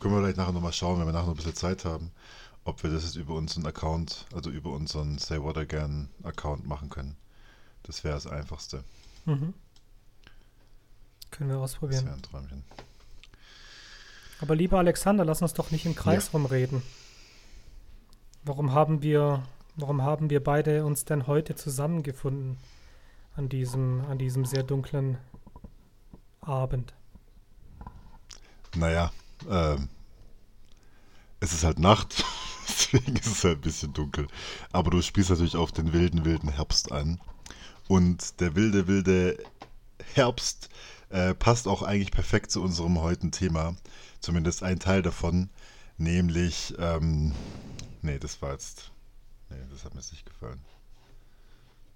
Können wir vielleicht nachher nochmal schauen, wenn wir nachher noch ein bisschen Zeit haben, ob wir das jetzt über unseren Account, also über unseren Say What Again Account machen können. Das wäre das Einfachste. Mhm. Können wir Das ausprobieren. wäre ein Träumchen. Aber lieber Alexander, lass uns doch nicht im Kreis rumreden. Warum haben wir, warum haben wir beide uns denn heute zusammengefunden an diesem, an diesem sehr dunklen Abend? Naja, ähm, es ist halt Nacht, deswegen ist es halt ein bisschen dunkel. Aber du spielst natürlich auf den wilden, wilden Herbst an. Und der wilde, wilde Herbst äh, passt auch eigentlich perfekt zu unserem heutigen Thema. Zumindest ein Teil davon, nämlich, ähm, nee, das war jetzt, nee, das hat mir jetzt nicht gefallen.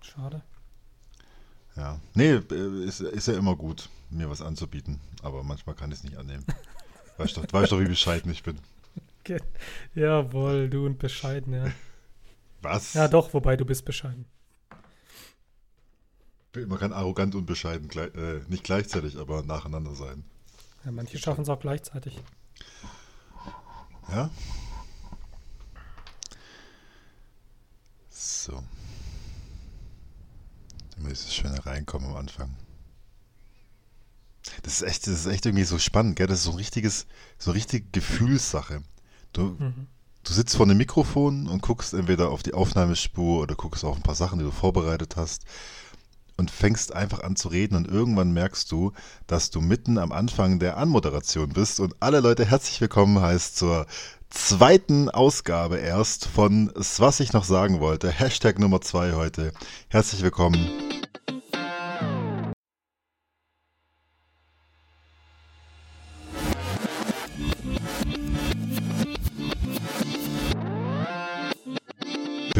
Schade. Ja, nee, äh, ist, ist ja immer gut, mir was anzubieten, aber manchmal kann ich es nicht annehmen. Weißt doch, weißt doch, wie bescheiden ich bin. Ge- Jawohl, du und bescheiden, ja. Was? Ja, doch, wobei du bist bescheiden. Man kann arrogant und bescheiden äh, nicht gleichzeitig, aber nacheinander sein. Ja, manche schaffen es auch gleichzeitig. Ja? So. Damit es schön reinkommen am Anfang. Das ist echt, das ist echt irgendwie so spannend, gell? Das ist so ein richtiges, so eine richtige Gefühlssache. Du, Mhm. du sitzt vor einem Mikrofon und guckst entweder auf die Aufnahmespur oder guckst auf ein paar Sachen, die du vorbereitet hast und fängst einfach an zu reden und irgendwann merkst du, dass du mitten am Anfang der Anmoderation bist und alle Leute herzlich willkommen heißt zur zweiten Ausgabe erst von was ich noch sagen wollte. Hashtag Nummer zwei heute. Herzlich willkommen.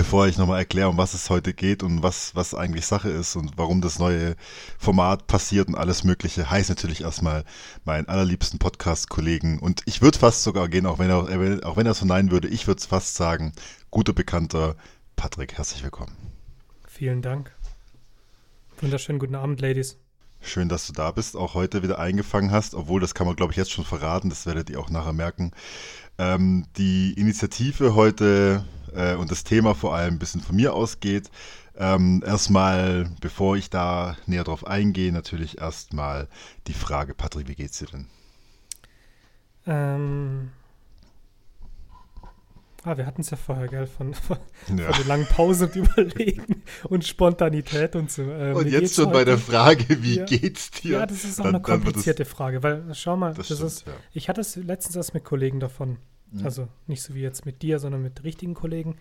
Bevor ich nochmal erkläre, um was es heute geht und was, was eigentlich Sache ist und warum das neue Format passiert und alles Mögliche, heißt natürlich erstmal meinen allerliebsten Podcast-Kollegen und ich würde fast sogar gehen, auch wenn er, auch wenn er so nein würde, ich würde es fast sagen, guter Bekannter Patrick, herzlich willkommen. Vielen Dank. Wunderschönen guten Abend, Ladies. Schön, dass du da bist, auch heute wieder eingefangen hast, obwohl das kann man, glaube ich, jetzt schon verraten, das werdet ihr auch nachher merken. Ähm, die Initiative heute äh, und das Thema vor allem ein bisschen von mir ausgeht. Ähm, erstmal, bevor ich da näher drauf eingehe, natürlich erstmal die Frage, Patrick, wie geht's dir denn? Ähm. Ah, wir hatten es ja vorher, gell? Von, von, Ja. von der langen Pause und Überlegen und Spontanität und so. Ähm, Und jetzt schon bei heute- der Frage, wie Ja. geht's dir? Ja, das ist auch Dann- eine komplizierte Frage, weil schau mal, Das das, stimmt, ist, ja. ich hatte es letztens erst mit Kollegen davon, Mhm. also nicht so wie jetzt mit dir, sondern mit richtigen Kollegen,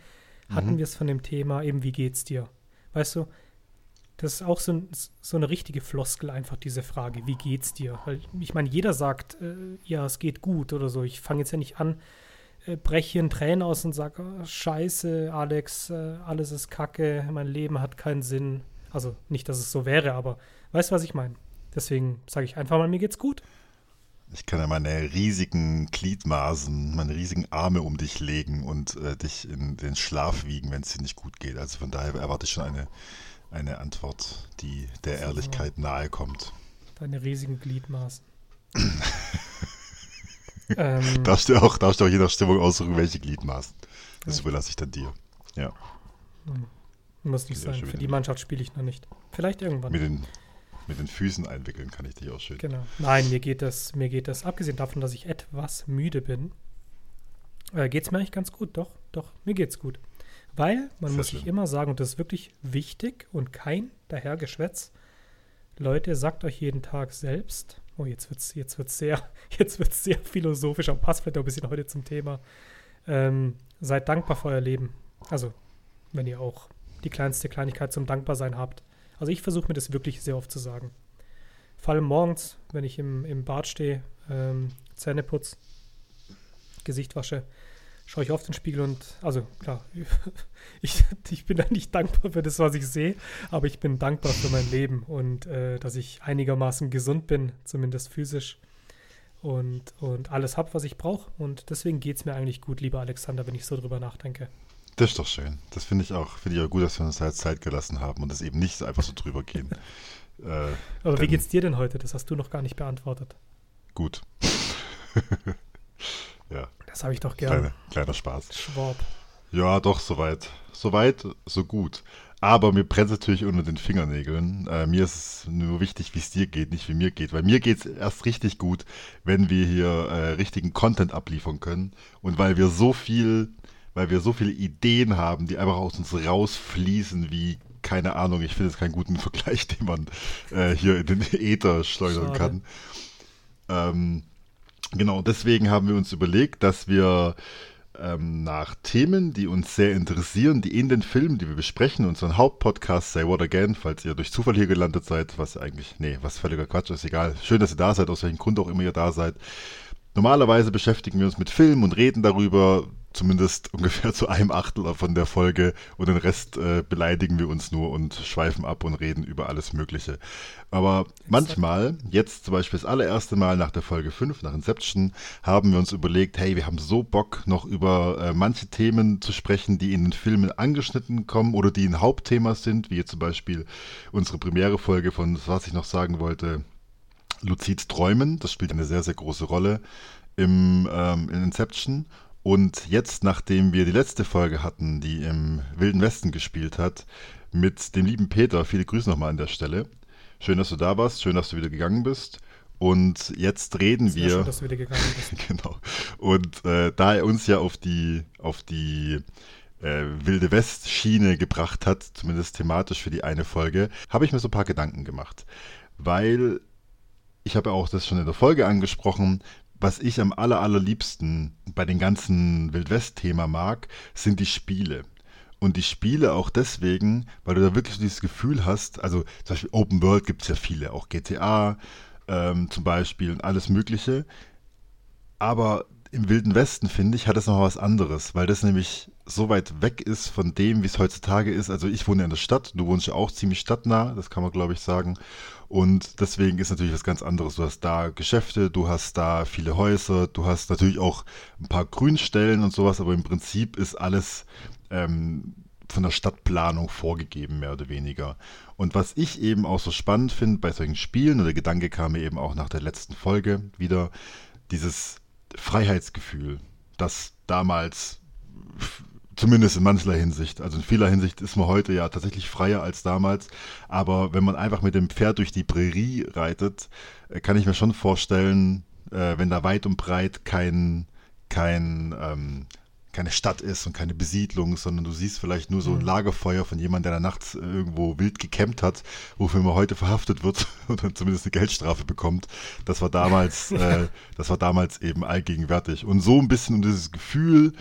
hatten Mhm. wir es von dem Thema eben, wie geht's dir? Weißt du, das ist auch so, ein, so eine richtige Floskel einfach, diese Frage, wie geht's dir? Weil ich meine, jeder sagt, äh, ja, es geht gut oder so. Ich fange jetzt ja nicht an, äh, breche hier in Tränen aus und sage, oh, scheiße, Alex, äh, alles ist kacke, mein Leben hat keinen Sinn. Also nicht, dass es so wäre, aber weißt du, was ich meine? Deswegen sage ich einfach mal, mir geht's gut. Ich kann ja meine riesigen Gliedmaßen, meine riesigen Arme um dich legen und äh, dich in den Schlaf wiegen, wenn es dir nicht gut geht. Also von daher erwarte ich schon eine, eine Antwort, die der So. Ehrlichkeit nahe kommt. Deine riesigen Gliedmaßen. ähm, Darfst du auch, darfst du auch je nach Stimmung aussuchen, welche Gliedmaßen. Das Ja. überlasse ich dann dir. Ja, muss nicht Ja, sein. Für die. Mannschaft spiele ich noch nicht. Vielleicht irgendwann. mit den, mit den Füßen einwickeln kann ich dich auch schön. Genau. Nein, mir geht das, mir geht das, abgesehen davon, dass ich etwas müde bin, äh, geht es mir eigentlich ganz gut. Doch, doch, mir geht's gut. Weil, man Sehr muss sich schön. immer sagen, und das ist wirklich wichtig und kein dahergeschwätz, Leute, sagt euch jeden Tag selbst, oh, jetzt wird's, jetzt wird's sehr, jetzt wird's sehr philosophisch, aber passt vielleicht auch ein bisschen heute zum Thema. Ähm, seid dankbar für euer Leben. Also, wenn ihr auch die kleinste Kleinigkeit zum Dankbarsein habt. Also ich versuche mir das wirklich sehr oft zu sagen. Vor allem morgens, wenn ich im, im Bad stehe, ähm, Zähne putz, Gesicht wasche, schaue ich auf den Spiegel und, also klar, ich, ich bin da nicht dankbar für das, was ich sehe, aber ich bin dankbar für mein Leben und äh, dass ich einigermaßen gesund bin, zumindest physisch und, und alles habe, was ich brauche. Und deswegen geht es mir eigentlich gut, lieber Alexander, wenn ich so drüber nachdenke. Das ist doch schön. Das finde ich auch, finde ich auch gut, dass wir uns halt Zeit gelassen haben und es eben nicht einfach so drüber gehen. äh, Aber wie Dann- geht's dir denn heute? Das hast du noch gar nicht beantwortet. gut. Das habe ich doch gern. Kleine, kleiner Spaß. Schwab. Ja, doch, soweit. Soweit, so gut. Aber mir brennt es natürlich unter den Fingernägeln. Äh, mir ist es nur wichtig, wie es dir geht, nicht wie mir geht. Weil mir geht es erst richtig gut, wenn wir hier äh, richtigen Content abliefern können. Und weil wir so viel, weil wir so viele Ideen haben, die einfach aus uns rausfließen, wie, keine Ahnung, ich finde es keinen guten Vergleich, den man äh, hier in den Äther schleudern kann. Ähm, genau, deswegen haben wir uns überlegt, dass wir ähm, nach Themen, die uns sehr interessieren, die in den Filmen, die wir besprechen, unseren Hauptpodcast Say What Again, falls ihr durch Zufall hier gelandet seid, was eigentlich, nee, was völliger Quatsch ist, egal. Schön, dass ihr da seid, aus welchem Grund auch immer ihr da seid. Normalerweise beschäftigen wir uns mit Filmen und reden darüber, zumindest ungefähr zu einem Achtel von der Folge und den Rest äh, beleidigen wir uns nur und schweifen ab und reden über alles Mögliche. Aber manchmal, jetzt zum Beispiel das allererste Mal nach der Folge 5, nach Inception, haben wir uns überlegt, hey, wir haben so Bock, noch über äh, manche Themen zu sprechen, die in den Filmen angeschnitten kommen oder die ein Hauptthema sind, wie jetzt zum Beispiel unsere Premiere-Folge von, was ich noch sagen wollte, Lucids Träumen. Das spielt eine sehr, sehr große Rolle im, ähm, in Inception. Und jetzt, nachdem wir die letzte Folge hatten, die im Wilden Westen gespielt hat, mit dem lieben Peter, viele Grüße nochmal an der Stelle. Schön, dass du da warst, schön, dass du wieder gegangen bist. Und jetzt reden Sehr wir. schön, dass du wieder gegangen bist. Genau. Und äh, da er uns ja auf die, auf die äh, Wilde West-Schiene gebracht hat, zumindest thematisch für die eine Folge, habe ich mir so ein paar Gedanken gemacht. Weil ich habe ja auch das schon in der Folge angesprochen, was ich am aller, allerliebsten bei den ganzen Wildwest-Thema mag, sind die Spiele. Und die Spiele auch deswegen, weil du da wirklich dieses Gefühl hast, also zum Beispiel Open World gibt es ja viele, auch GTA ähm, zum Beispiel und alles Mögliche. Aber im Wilden Westen, finde ich, hat es noch was anderes, weil das nämlich so weit weg ist von dem, wie es heutzutage ist. Also ich wohne in der Stadt, du wohnst ja auch ziemlich stadtnah, das kann man glaube ich sagen. Und deswegen ist natürlich was ganz anderes. Du hast da Geschäfte, du hast da viele Häuser, du hast natürlich auch ein paar Grünstellen und sowas, aber im Prinzip ist alles ähm, von der Stadtplanung vorgegeben, mehr oder weniger. Und was ich eben auch so spannend finde bei solchen Spielen, und der Gedanke kam mir eben auch nach der letzten Folge wieder, dieses Freiheitsgefühl, das damals, zumindest in mancher Hinsicht, also in vieler Hinsicht ist man heute ja tatsächlich freier als damals, aber wenn man einfach mit dem Pferd durch die Prärie reitet, äh, kann ich mir schon vorstellen, äh, wenn da weit und breit kein, kein, ähm, keine Stadt ist und keine Besiedlung, sondern du siehst vielleicht nur so ein Mhm. Lagerfeuer von jemandem, der da nachts irgendwo wild gecampt hat, wofür man heute verhaftet wird oder zumindest eine Geldstrafe bekommt. Das war damals, äh, das war damals eben allgegenwärtig. Und so ein bisschen um dieses Gefühl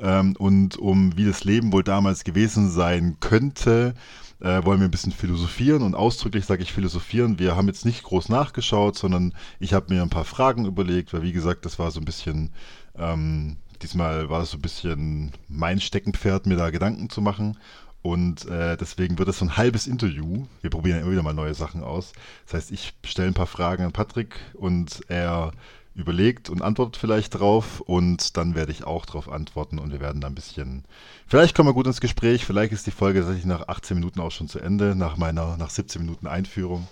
ähm, und um wie das Leben wohl damals gewesen sein könnte, äh, wollen wir ein bisschen philosophieren und ausdrücklich sage ich philosophieren. Wir haben jetzt nicht groß nachgeschaut, sondern ich habe mir ein paar Fragen überlegt, weil wie gesagt, das war so ein bisschen, ähm, diesmal war das so ein bisschen mein Steckenpferd, mir da Gedanken zu machen. Und äh, deswegen wird das so ein halbes Interview. Wir probieren ja immer wieder mal neue Sachen aus. Das heißt, ich stelle ein paar Fragen an Patrick und er überlegt und antwortet vielleicht drauf und dann werde ich auch drauf antworten und wir werden da ein bisschen, vielleicht kommen wir gut ins Gespräch, vielleicht ist die Folge tatsächlich nach 18 Minuten auch schon zu Ende, nach meiner, nach 17 Minuten Einführung.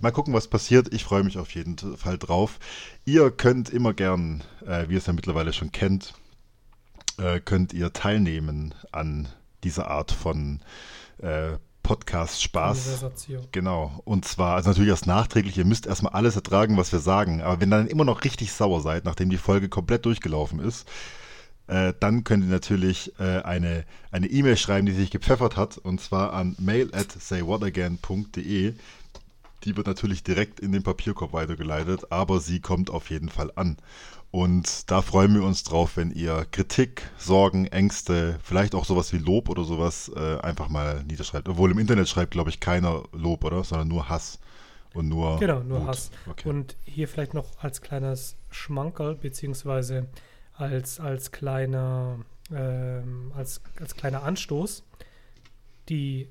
Mal gucken, was passiert. Ich freue mich auf jeden Fall drauf. Ihr könnt immer gern, äh, wie ihr es ja mittlerweile schon kennt, äh, könnt ihr teilnehmen an dieser Art von äh, Podcast-Spaß. Genau. Und zwar, also natürlich erst nachträglich, ihr müsst erstmal alles ertragen, was wir sagen. Aber wenn ihr dann immer noch richtig sauer seid, nachdem die Folge komplett durchgelaufen ist, äh, dann könnt ihr natürlich äh, eine eine E-Mail schreiben, die sich gepfeffert hat, und zwar an mail at saywhatagain.de. Die wird natürlich direkt in den Papierkorb weitergeleitet, aber sie kommt auf jeden Fall an. Und da freuen wir uns drauf, wenn ihr Kritik, Sorgen, Ängste, vielleicht auch sowas wie Lob oder sowas äh, einfach mal niederschreibt. Obwohl im Internet schreibt, glaube ich, keiner Lob, oder? Sondern nur Hass. Und nur. Genau, nur Wut. Hass. Okay. Und hier vielleicht noch als kleines Schmankerl, beziehungsweise als, als kleiner ähm, als, als kleiner Anstoß. Die,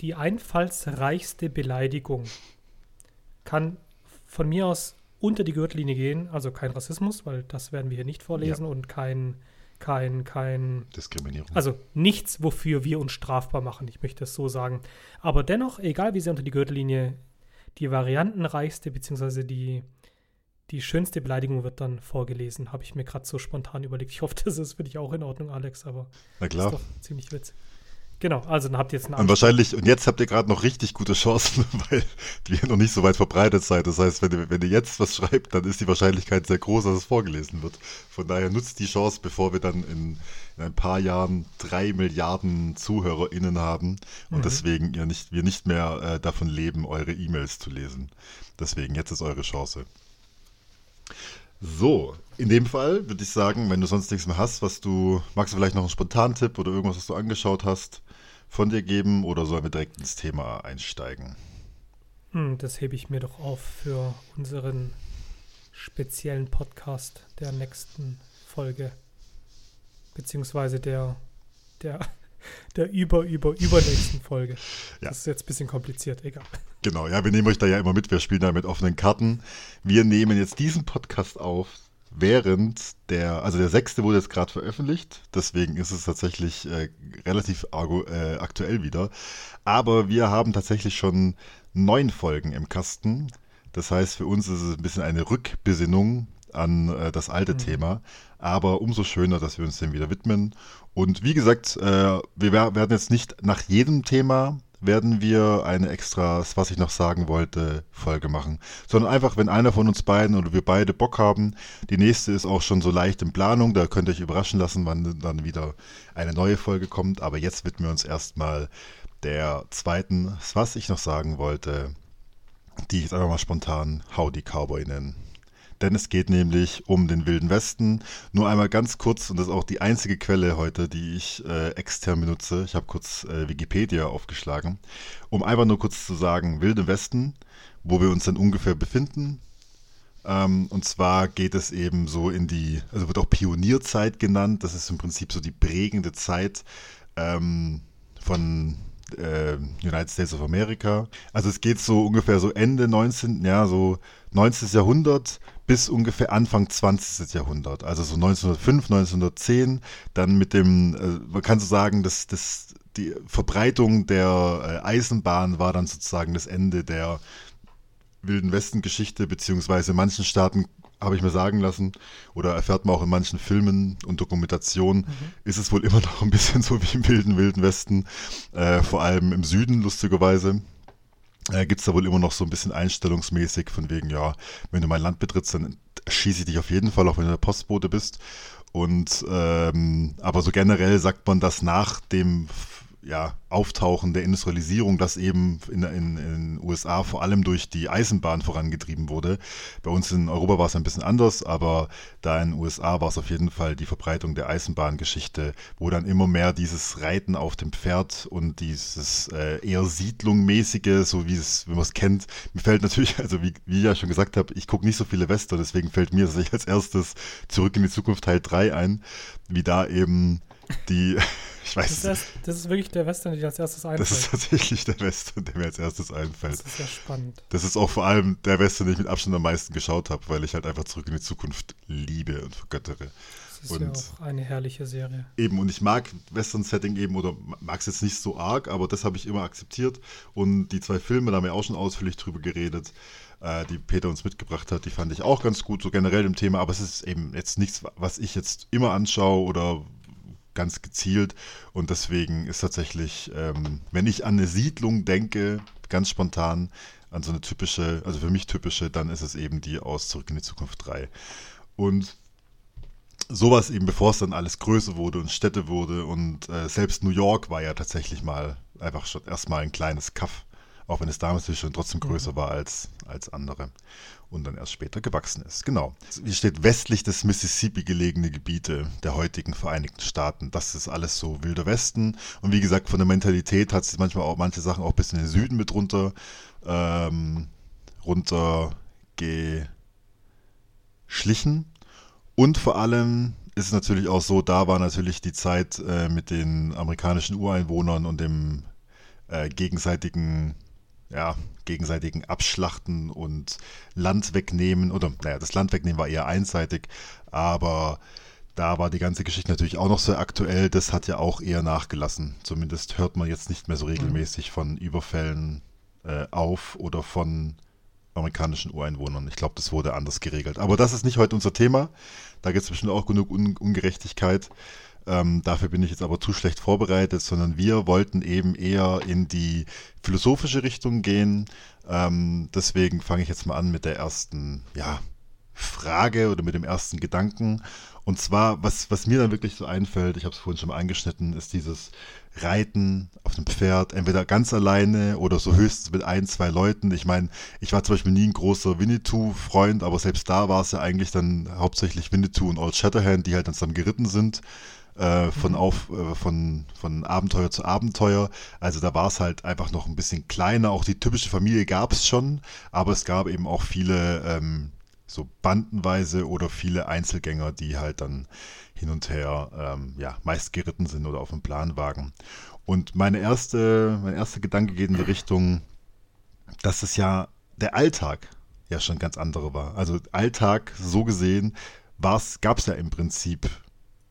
die einfallsreichste Beleidigung kann von mir aus unter die Gürtellinie gehen, also kein Rassismus, weil das werden wir hier nicht vorlesen und kein, kein, kein, Diskriminierung. also nichts, wofür wir uns strafbar machen, ich möchte es so sagen. Aber dennoch, egal wie sehr unter die Gürtellinie, die variantenreichste, beziehungsweise die, die schönste Beleidigung wird dann vorgelesen, habe ich mir gerade so spontan überlegt. Ich hoffe, das ist für dich auch in Ordnung, Alex, aber Na klar. ist doch ziemlich witzig. Genau, also dann habt ihr jetzt einen Und wahrscheinlich, und jetzt habt ihr gerade noch richtig gute Chancen, weil die noch nicht so weit verbreitet seid. Das heißt, wenn ihr, wenn ihr jetzt was schreibt, dann ist die Wahrscheinlichkeit sehr groß, dass es vorgelesen wird. Von daher nutzt die Chance, bevor wir dann in, in ein paar Jahren drei Milliarden ZuhörerInnen haben und Mhm. deswegen ihr nicht, wir nicht mehr äh, davon leben, eure E-Mails zu lesen. Deswegen, jetzt ist eure Chance. So, in dem Fall würde ich sagen, wenn du sonst nichts mehr hast, was du, magst du vielleicht noch einen Spontantipp oder irgendwas, was du angeschaut hast, von dir geben oder sollen wir direkt ins Thema einsteigen? Hm, das hebe ich mir doch auf für unseren speziellen Podcast der nächsten Folge. Beziehungsweise der, der, der über, über, übernächsten Folge. Ja. Das ist jetzt ein bisschen kompliziert, egal. Genau, ja, wir nehmen euch da ja immer mit, wir spielen da mit offenen Karten. Wir nehmen jetzt diesen Podcast auf, während der, also der sechste wurde jetzt gerade veröffentlicht, deswegen ist es tatsächlich äh, relativ argo, äh, aktuell wieder. Aber wir haben tatsächlich schon neun Folgen im Kasten. Das heißt, für uns ist es ein bisschen eine Rückbesinnung an äh, das alte Mhm. Thema. Aber umso schöner, dass wir uns dem wieder widmen. Und wie gesagt, äh, wir wer- werden jetzt nicht nach jedem Thema werden wir eine extra, was ich noch sagen wollte, Folge machen. Sondern einfach, wenn einer von uns beiden oder wir beide Bock haben, die nächste ist auch schon so leicht in Planung, da könnt ihr euch überraschen lassen, wann dann wieder eine neue Folge kommt. Aber jetzt widmen wir uns erstmal der zweiten, was ich noch sagen wollte, die ich jetzt einfach mal spontan Howdy Cowboy nennen. Denn es geht nämlich um den Wilden Westen. Nur einmal ganz kurz, und das ist auch die einzige Quelle heute, die ich äh, extern benutze. Ich habe kurz äh, Wikipedia aufgeschlagen, um einfach nur kurz zu sagen, Wilde Westen, wo wir uns dann ungefähr befinden. Ähm, und zwar geht es eben so in die, also wird auch Pionierzeit genannt. Das ist im Prinzip so die prägende Zeit ähm, von äh, United States of America. Also es geht so ungefähr so Ende 19. Ja, so 19. Jahrhundert bis ungefähr Anfang 20. Jahrhundert. Also so 1905, 1910. Dann mit dem, äh, man kann so sagen, dass das die Verbreitung der äh, Eisenbahn war dann sozusagen das Ende der Wilden Westen-Geschichte, beziehungsweise in manchen Staaten habe ich mir sagen lassen, oder erfährt man auch in manchen Filmen und Dokumentationen, ist es wohl immer noch ein bisschen so wie im Wilden Wilden Westen, äh, vor allem im Süden, lustigerweise. Äh, Gibt es da wohl immer noch so ein bisschen einstellungsmäßig von wegen, ja, wenn du mein Land betrittst, dann schieße ich dich auf jeden Fall, auch wenn du der Postbote bist. Und ähm, aber so generell sagt man, dass nach dem ja, Auftauchen der Industrialisierung, das eben in, den USA vor allem durch die Eisenbahn vorangetrieben wurde. Bei uns in Europa war es ein bisschen anders, aber da in den USA war es auf jeden Fall die Verbreitung der Eisenbahngeschichte, wo dann immer mehr dieses Reiten auf dem Pferd und dieses äh, eher Siedlungmäßige, so wie es, wenn man es kennt, mir fällt natürlich, also wie, wie ich ja schon gesagt habe, ich gucke nicht so viele Western, deswegen fällt mir tatsächlich als erstes Zurück in die Zukunft Teil 3 ein, wie da eben die, ich weiß Das ist, das ist wirklich der Western, der dir als erstes einfällt. das ist tatsächlich der Western, der mir als erstes einfällt. Das ist ja spannend. Das ist auch vor allem der Western, den ich mit Abstand am meisten geschaut habe, weil ich halt einfach zurück in die Zukunft liebe und vergöttere. Das ist Und- ja auch eine herrliche Serie. Eben, und ich mag Western-Setting eben, oder mag es jetzt nicht so arg, aber das habe ich immer akzeptiert. Und die zwei Filme, da haben wir auch schon ausführlich drüber geredet, äh, die Peter uns mitgebracht hat, die fand ich auch ganz gut, so generell im Thema, aber es ist eben jetzt nichts, was ich jetzt immer anschaue oder ganz gezielt. Und deswegen ist tatsächlich, ähm, wenn ich an eine Siedlung denke, ganz spontan, an so eine typische, also für mich typische, dann ist es eben die aus Zurück in die Zukunft 3. Und sowas eben, bevor es dann alles größer wurde und Städte wurde und äh, selbst New York war ja tatsächlich mal einfach schon erstmal ein kleines Kaff, auch wenn es damals schon trotzdem größer war als, als andere und dann erst später gewachsen ist. Genau. Hier steht westlich des Mississippi gelegene Gebiete der heutigen Vereinigten Staaten. Das ist alles so wilder Westen. Und wie gesagt, von der Mentalität hat sich manchmal auch manche Sachen auch bis in den Süden mit runter, ähm, runter geschlichen. Und vor allem ist es natürlich auch so, da war natürlich die Zeit äh, mit den amerikanischen Ureinwohnern und dem äh, gegenseitigen, ja, gegenseitigen Abschlachten und Land wegnehmen, oder naja, das Land wegnehmen war eher einseitig, aber da war die ganze Geschichte natürlich auch noch sehr aktuell. Das hat ja auch eher nachgelassen. Zumindest hört man jetzt nicht mehr so regelmäßig von Überfällen äh, auf oder von amerikanischen Ureinwohnern. Ich glaube, das wurde anders geregelt. Aber das ist nicht heute unser Thema. Da gibt es bestimmt auch genug Un Ungerechtigkeit. Ähm, dafür bin ich jetzt aber zu schlecht vorbereitet, sondern wir wollten eben eher in die philosophische Richtung gehen. Ähm, deswegen fange ich jetzt mal an mit der ersten, ja, Frage oder mit dem ersten Gedanken. Und zwar, was, was mir dann wirklich so einfällt, ich habe es vorhin schon mal angeschnitten, ist dieses Reiten auf dem Pferd, entweder ganz alleine oder so höchstens mit ein, zwei Leuten. Ich meine, ich war zum Beispiel nie ein großer Winnetou-Freund, aber selbst da war es ja eigentlich dann hauptsächlich Winnetou und Old Shatterhand, die halt dann zusammen geritten sind. Äh, von, auf, äh, von, von Abenteuer zu Abenteuer. Also da war es halt einfach noch ein bisschen kleiner. Auch die typische Familie gab es schon, aber es gab eben auch viele ähm, so bandenweise oder viele Einzelgänger, die halt dann hin und her ähm, ja, meist geritten sind oder auf dem Planwagen. Und meine erste, mein erster Gedanke geht in die Richtung, dass es ja der Alltag ja schon ganz andere war. Also Alltag so gesehen gab es ja im Prinzip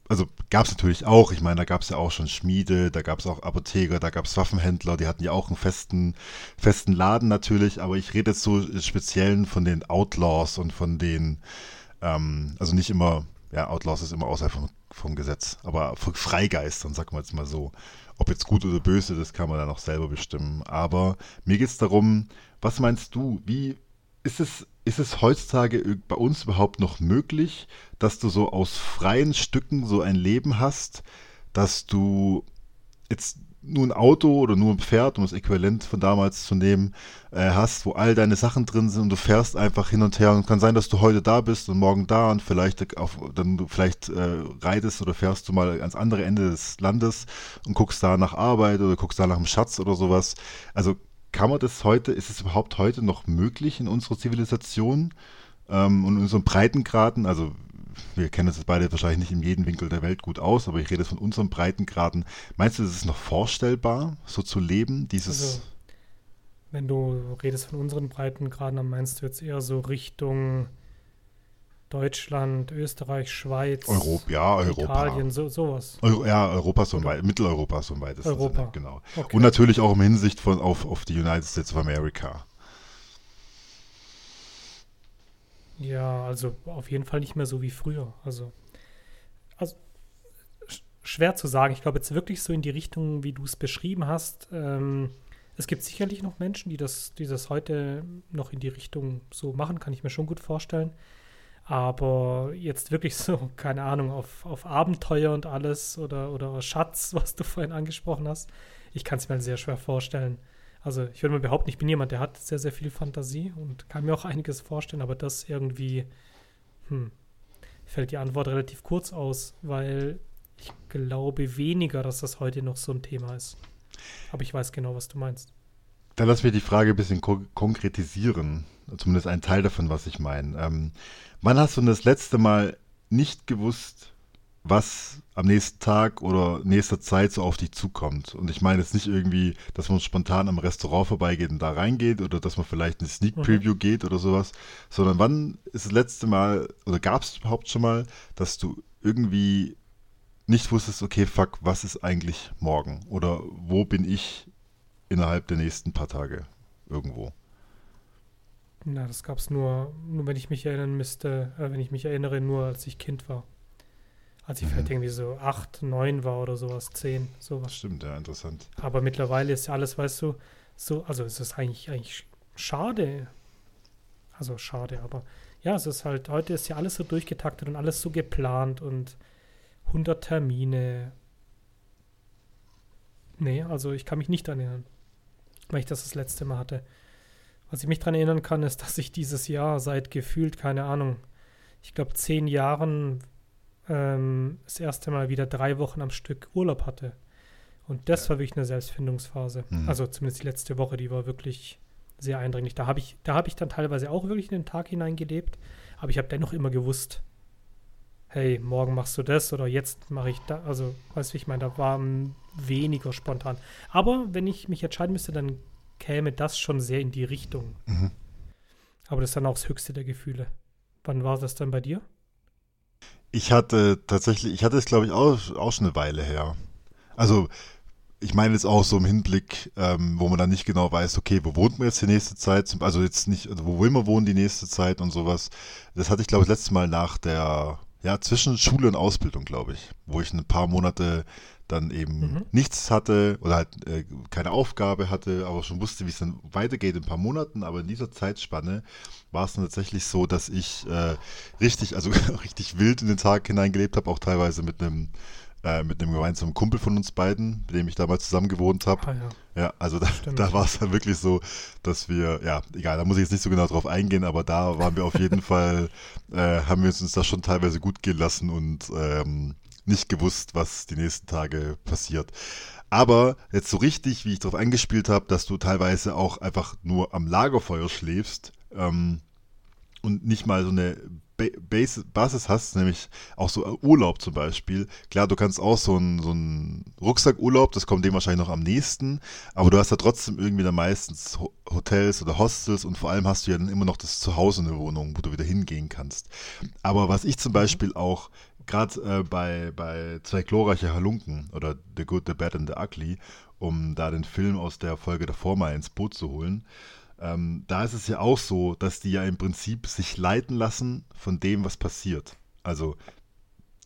also gab es natürlich auch, ich meine, da gab es ja auch schon Schmiede, da gab es auch Apotheker, da gab es Waffenhändler, die hatten ja auch einen festen, festen Laden natürlich, aber ich rede jetzt so speziell von den Outlaws und von den, ähm, also nicht immer, ja, Outlaws ist immer außerhalb vom, vom Gesetz, aber von Freigeistern, sagen wir jetzt mal so. Ob jetzt gut oder böse, das kann man dann auch selber bestimmen. Aber mir geht es darum, was meinst du, wie ist es ist es heutzutage bei uns überhaupt noch möglich, dass du so aus freien Stücken so ein Leben hast, dass du jetzt nur ein Auto oder nur ein Pferd, um das Äquivalent von damals zu nehmen, äh, hast, wo all deine Sachen drin sind und du fährst einfach hin und her und kann sein, dass du heute da bist und morgen da und vielleicht auf, dann vielleicht äh, reitest oder fährst du mal ans andere Ende des Landes und guckst da nach Arbeit oder guckst da nach dem Schatz oder sowas. Also kann man das heute, ist es überhaupt heute noch möglich in unserer Zivilisation ähm, und in unseren Breitengraden? Also wir kennen das beide wahrscheinlich nicht in jedem Winkel der Welt gut aus, aber ich rede von unseren Breitengraden. Meinst du, ist es noch vorstellbar, so zu leben, dieses... Also, wenn du redest von unseren Breitengraden, dann meinst du jetzt eher so Richtung Deutschland, Österreich, Schweiz, Europa, ja, Europa. Italien, so, sowas. Euro, ja, Europa so weit, Mitteleuropa so weit ist Europa. Sinne, genau. Okay. Und natürlich auch im Hinsicht von auf, auf die United States of America. Ja, also auf jeden Fall nicht mehr so wie früher. Also, also schwer zu sagen. Ich glaube jetzt wirklich so in die Richtung, wie du es beschrieben hast. Ähm, es gibt sicherlich noch Menschen, die das, die das heute noch in die Richtung so machen, kann ich mir schon gut vorstellen. Aber jetzt wirklich so, keine Ahnung, auf, auf Abenteuer und alles oder, oder Schatz, was du vorhin angesprochen hast, ich kann es mir halt sehr schwer vorstellen. Also ich würde mal behaupten, ich bin jemand, der hat sehr, sehr viel Fantasie und kann mir auch einiges vorstellen, aber das irgendwie, hm, fällt die Antwort relativ kurz aus, weil ich glaube weniger, dass das heute noch so ein Thema ist. Aber ich weiß genau, was du meinst. Dann lass mich die Frage ein bisschen ko konkretisieren. Zumindest ein Teil davon, was ich meine. Ähm, wann hast du das letzte Mal nicht gewusst, was am nächsten Tag oder nächster Zeit so auf dich zukommt? Und ich meine jetzt nicht irgendwie, dass man spontan am Restaurant vorbeigeht und da reingeht oder dass man vielleicht eine Sneak mhm. Preview mhm. geht oder sowas, sondern wann ist das letzte Mal oder gab es überhaupt schon mal, dass du irgendwie nicht wusstest, okay, fuck, was ist eigentlich morgen? Oder wo bin ich innerhalb der nächsten paar Tage irgendwo. Na, das gab es nur, nur wenn ich mich erinnern müsste, äh, wenn ich mich erinnere, nur als ich Kind war. Als ich mhm. vielleicht irgendwie so acht, neun war oder sowas, zehn, sowas. Stimmt, ja, interessant. Aber mittlerweile ist ja alles, weißt du, so, also es ist eigentlich, eigentlich schade. Also schade, aber ja, es ist halt, heute ist ja alles so durchgetaktet und alles so geplant und 100 Termine. Nee, also ich kann mich nicht erinnern weil ich das das letzte Mal hatte. Was ich mich daran erinnern kann, ist, dass ich dieses Jahr seit gefühlt, keine Ahnung, ich glaube zehn Jahren ähm, das erste Mal wieder drei Wochen am Stück Urlaub hatte. Und das ja. war wirklich eine Selbstfindungsphase. Mhm. Also zumindest die letzte Woche, die war wirklich sehr eindringlich. Da habe ich, da ich dann teilweise auch wirklich in den Tag hineingelebt, aber ich habe dennoch immer gewusst, hey, morgen machst du das oder jetzt mache ich da. Also, weißt du, wie ich meine, da war weniger spontan. Aber wenn ich mich entscheiden müsste, dann käme das schon sehr in die Richtung. Mhm. Aber das ist dann auch das höchste der Gefühle. Wann war das dann bei dir? Ich hatte tatsächlich, ich hatte es glaube ich auch, auch schon eine Weile her. Also ich meine jetzt auch so im Hinblick, ähm, wo man dann nicht genau weiß, okay, wo wohnt man jetzt die nächste Zeit? Also jetzt nicht, also wo will man wohnen die nächste Zeit und sowas. Das hatte ich, glaube ich, letztes Mal nach der, ja, zwischen Schule und Ausbildung, glaube ich, wo ich ein paar Monate dann eben mhm. nichts hatte oder halt äh, keine Aufgabe hatte, aber schon wusste, wie es dann weitergeht in ein paar Monaten. Aber in dieser Zeitspanne war es dann tatsächlich so, dass ich äh, richtig, also richtig wild in den Tag hineingelebt habe, auch teilweise mit einem äh, mit einem gemeinsamen Kumpel von uns beiden, mit dem ich damals zusammen gewohnt habe. Ah, ja. ja. also da, da war es dann wirklich so, dass wir, ja, egal, da muss ich jetzt nicht so genau drauf eingehen, aber da waren wir auf jeden Fall, äh, haben wir uns da schon teilweise gut gehen lassen und ähm, nicht gewusst, was die nächsten Tage passiert. Aber jetzt so richtig, wie ich darauf angespielt habe, dass du teilweise auch einfach nur am Lagerfeuer schläfst ähm, und nicht mal so eine Base, Basis hast, nämlich auch so Urlaub zum Beispiel. Klar, du kannst auch so einen, so einen Rucksackurlaub, das kommt dem wahrscheinlich noch am nächsten, aber du hast ja trotzdem irgendwie dann meistens Hotels oder Hostels und vor allem hast du ja dann immer noch das Zuhause in der Wohnung, wo du wieder hingehen kannst. Aber was ich zum mhm. Beispiel auch gerade äh, bei, bei zwei glorreiche Halunken oder The Good, The Bad and The Ugly, um da den Film aus der Folge davor mal ins Boot zu holen, ähm, da ist es ja auch so, dass die ja im Prinzip sich leiten lassen von dem, was passiert. Also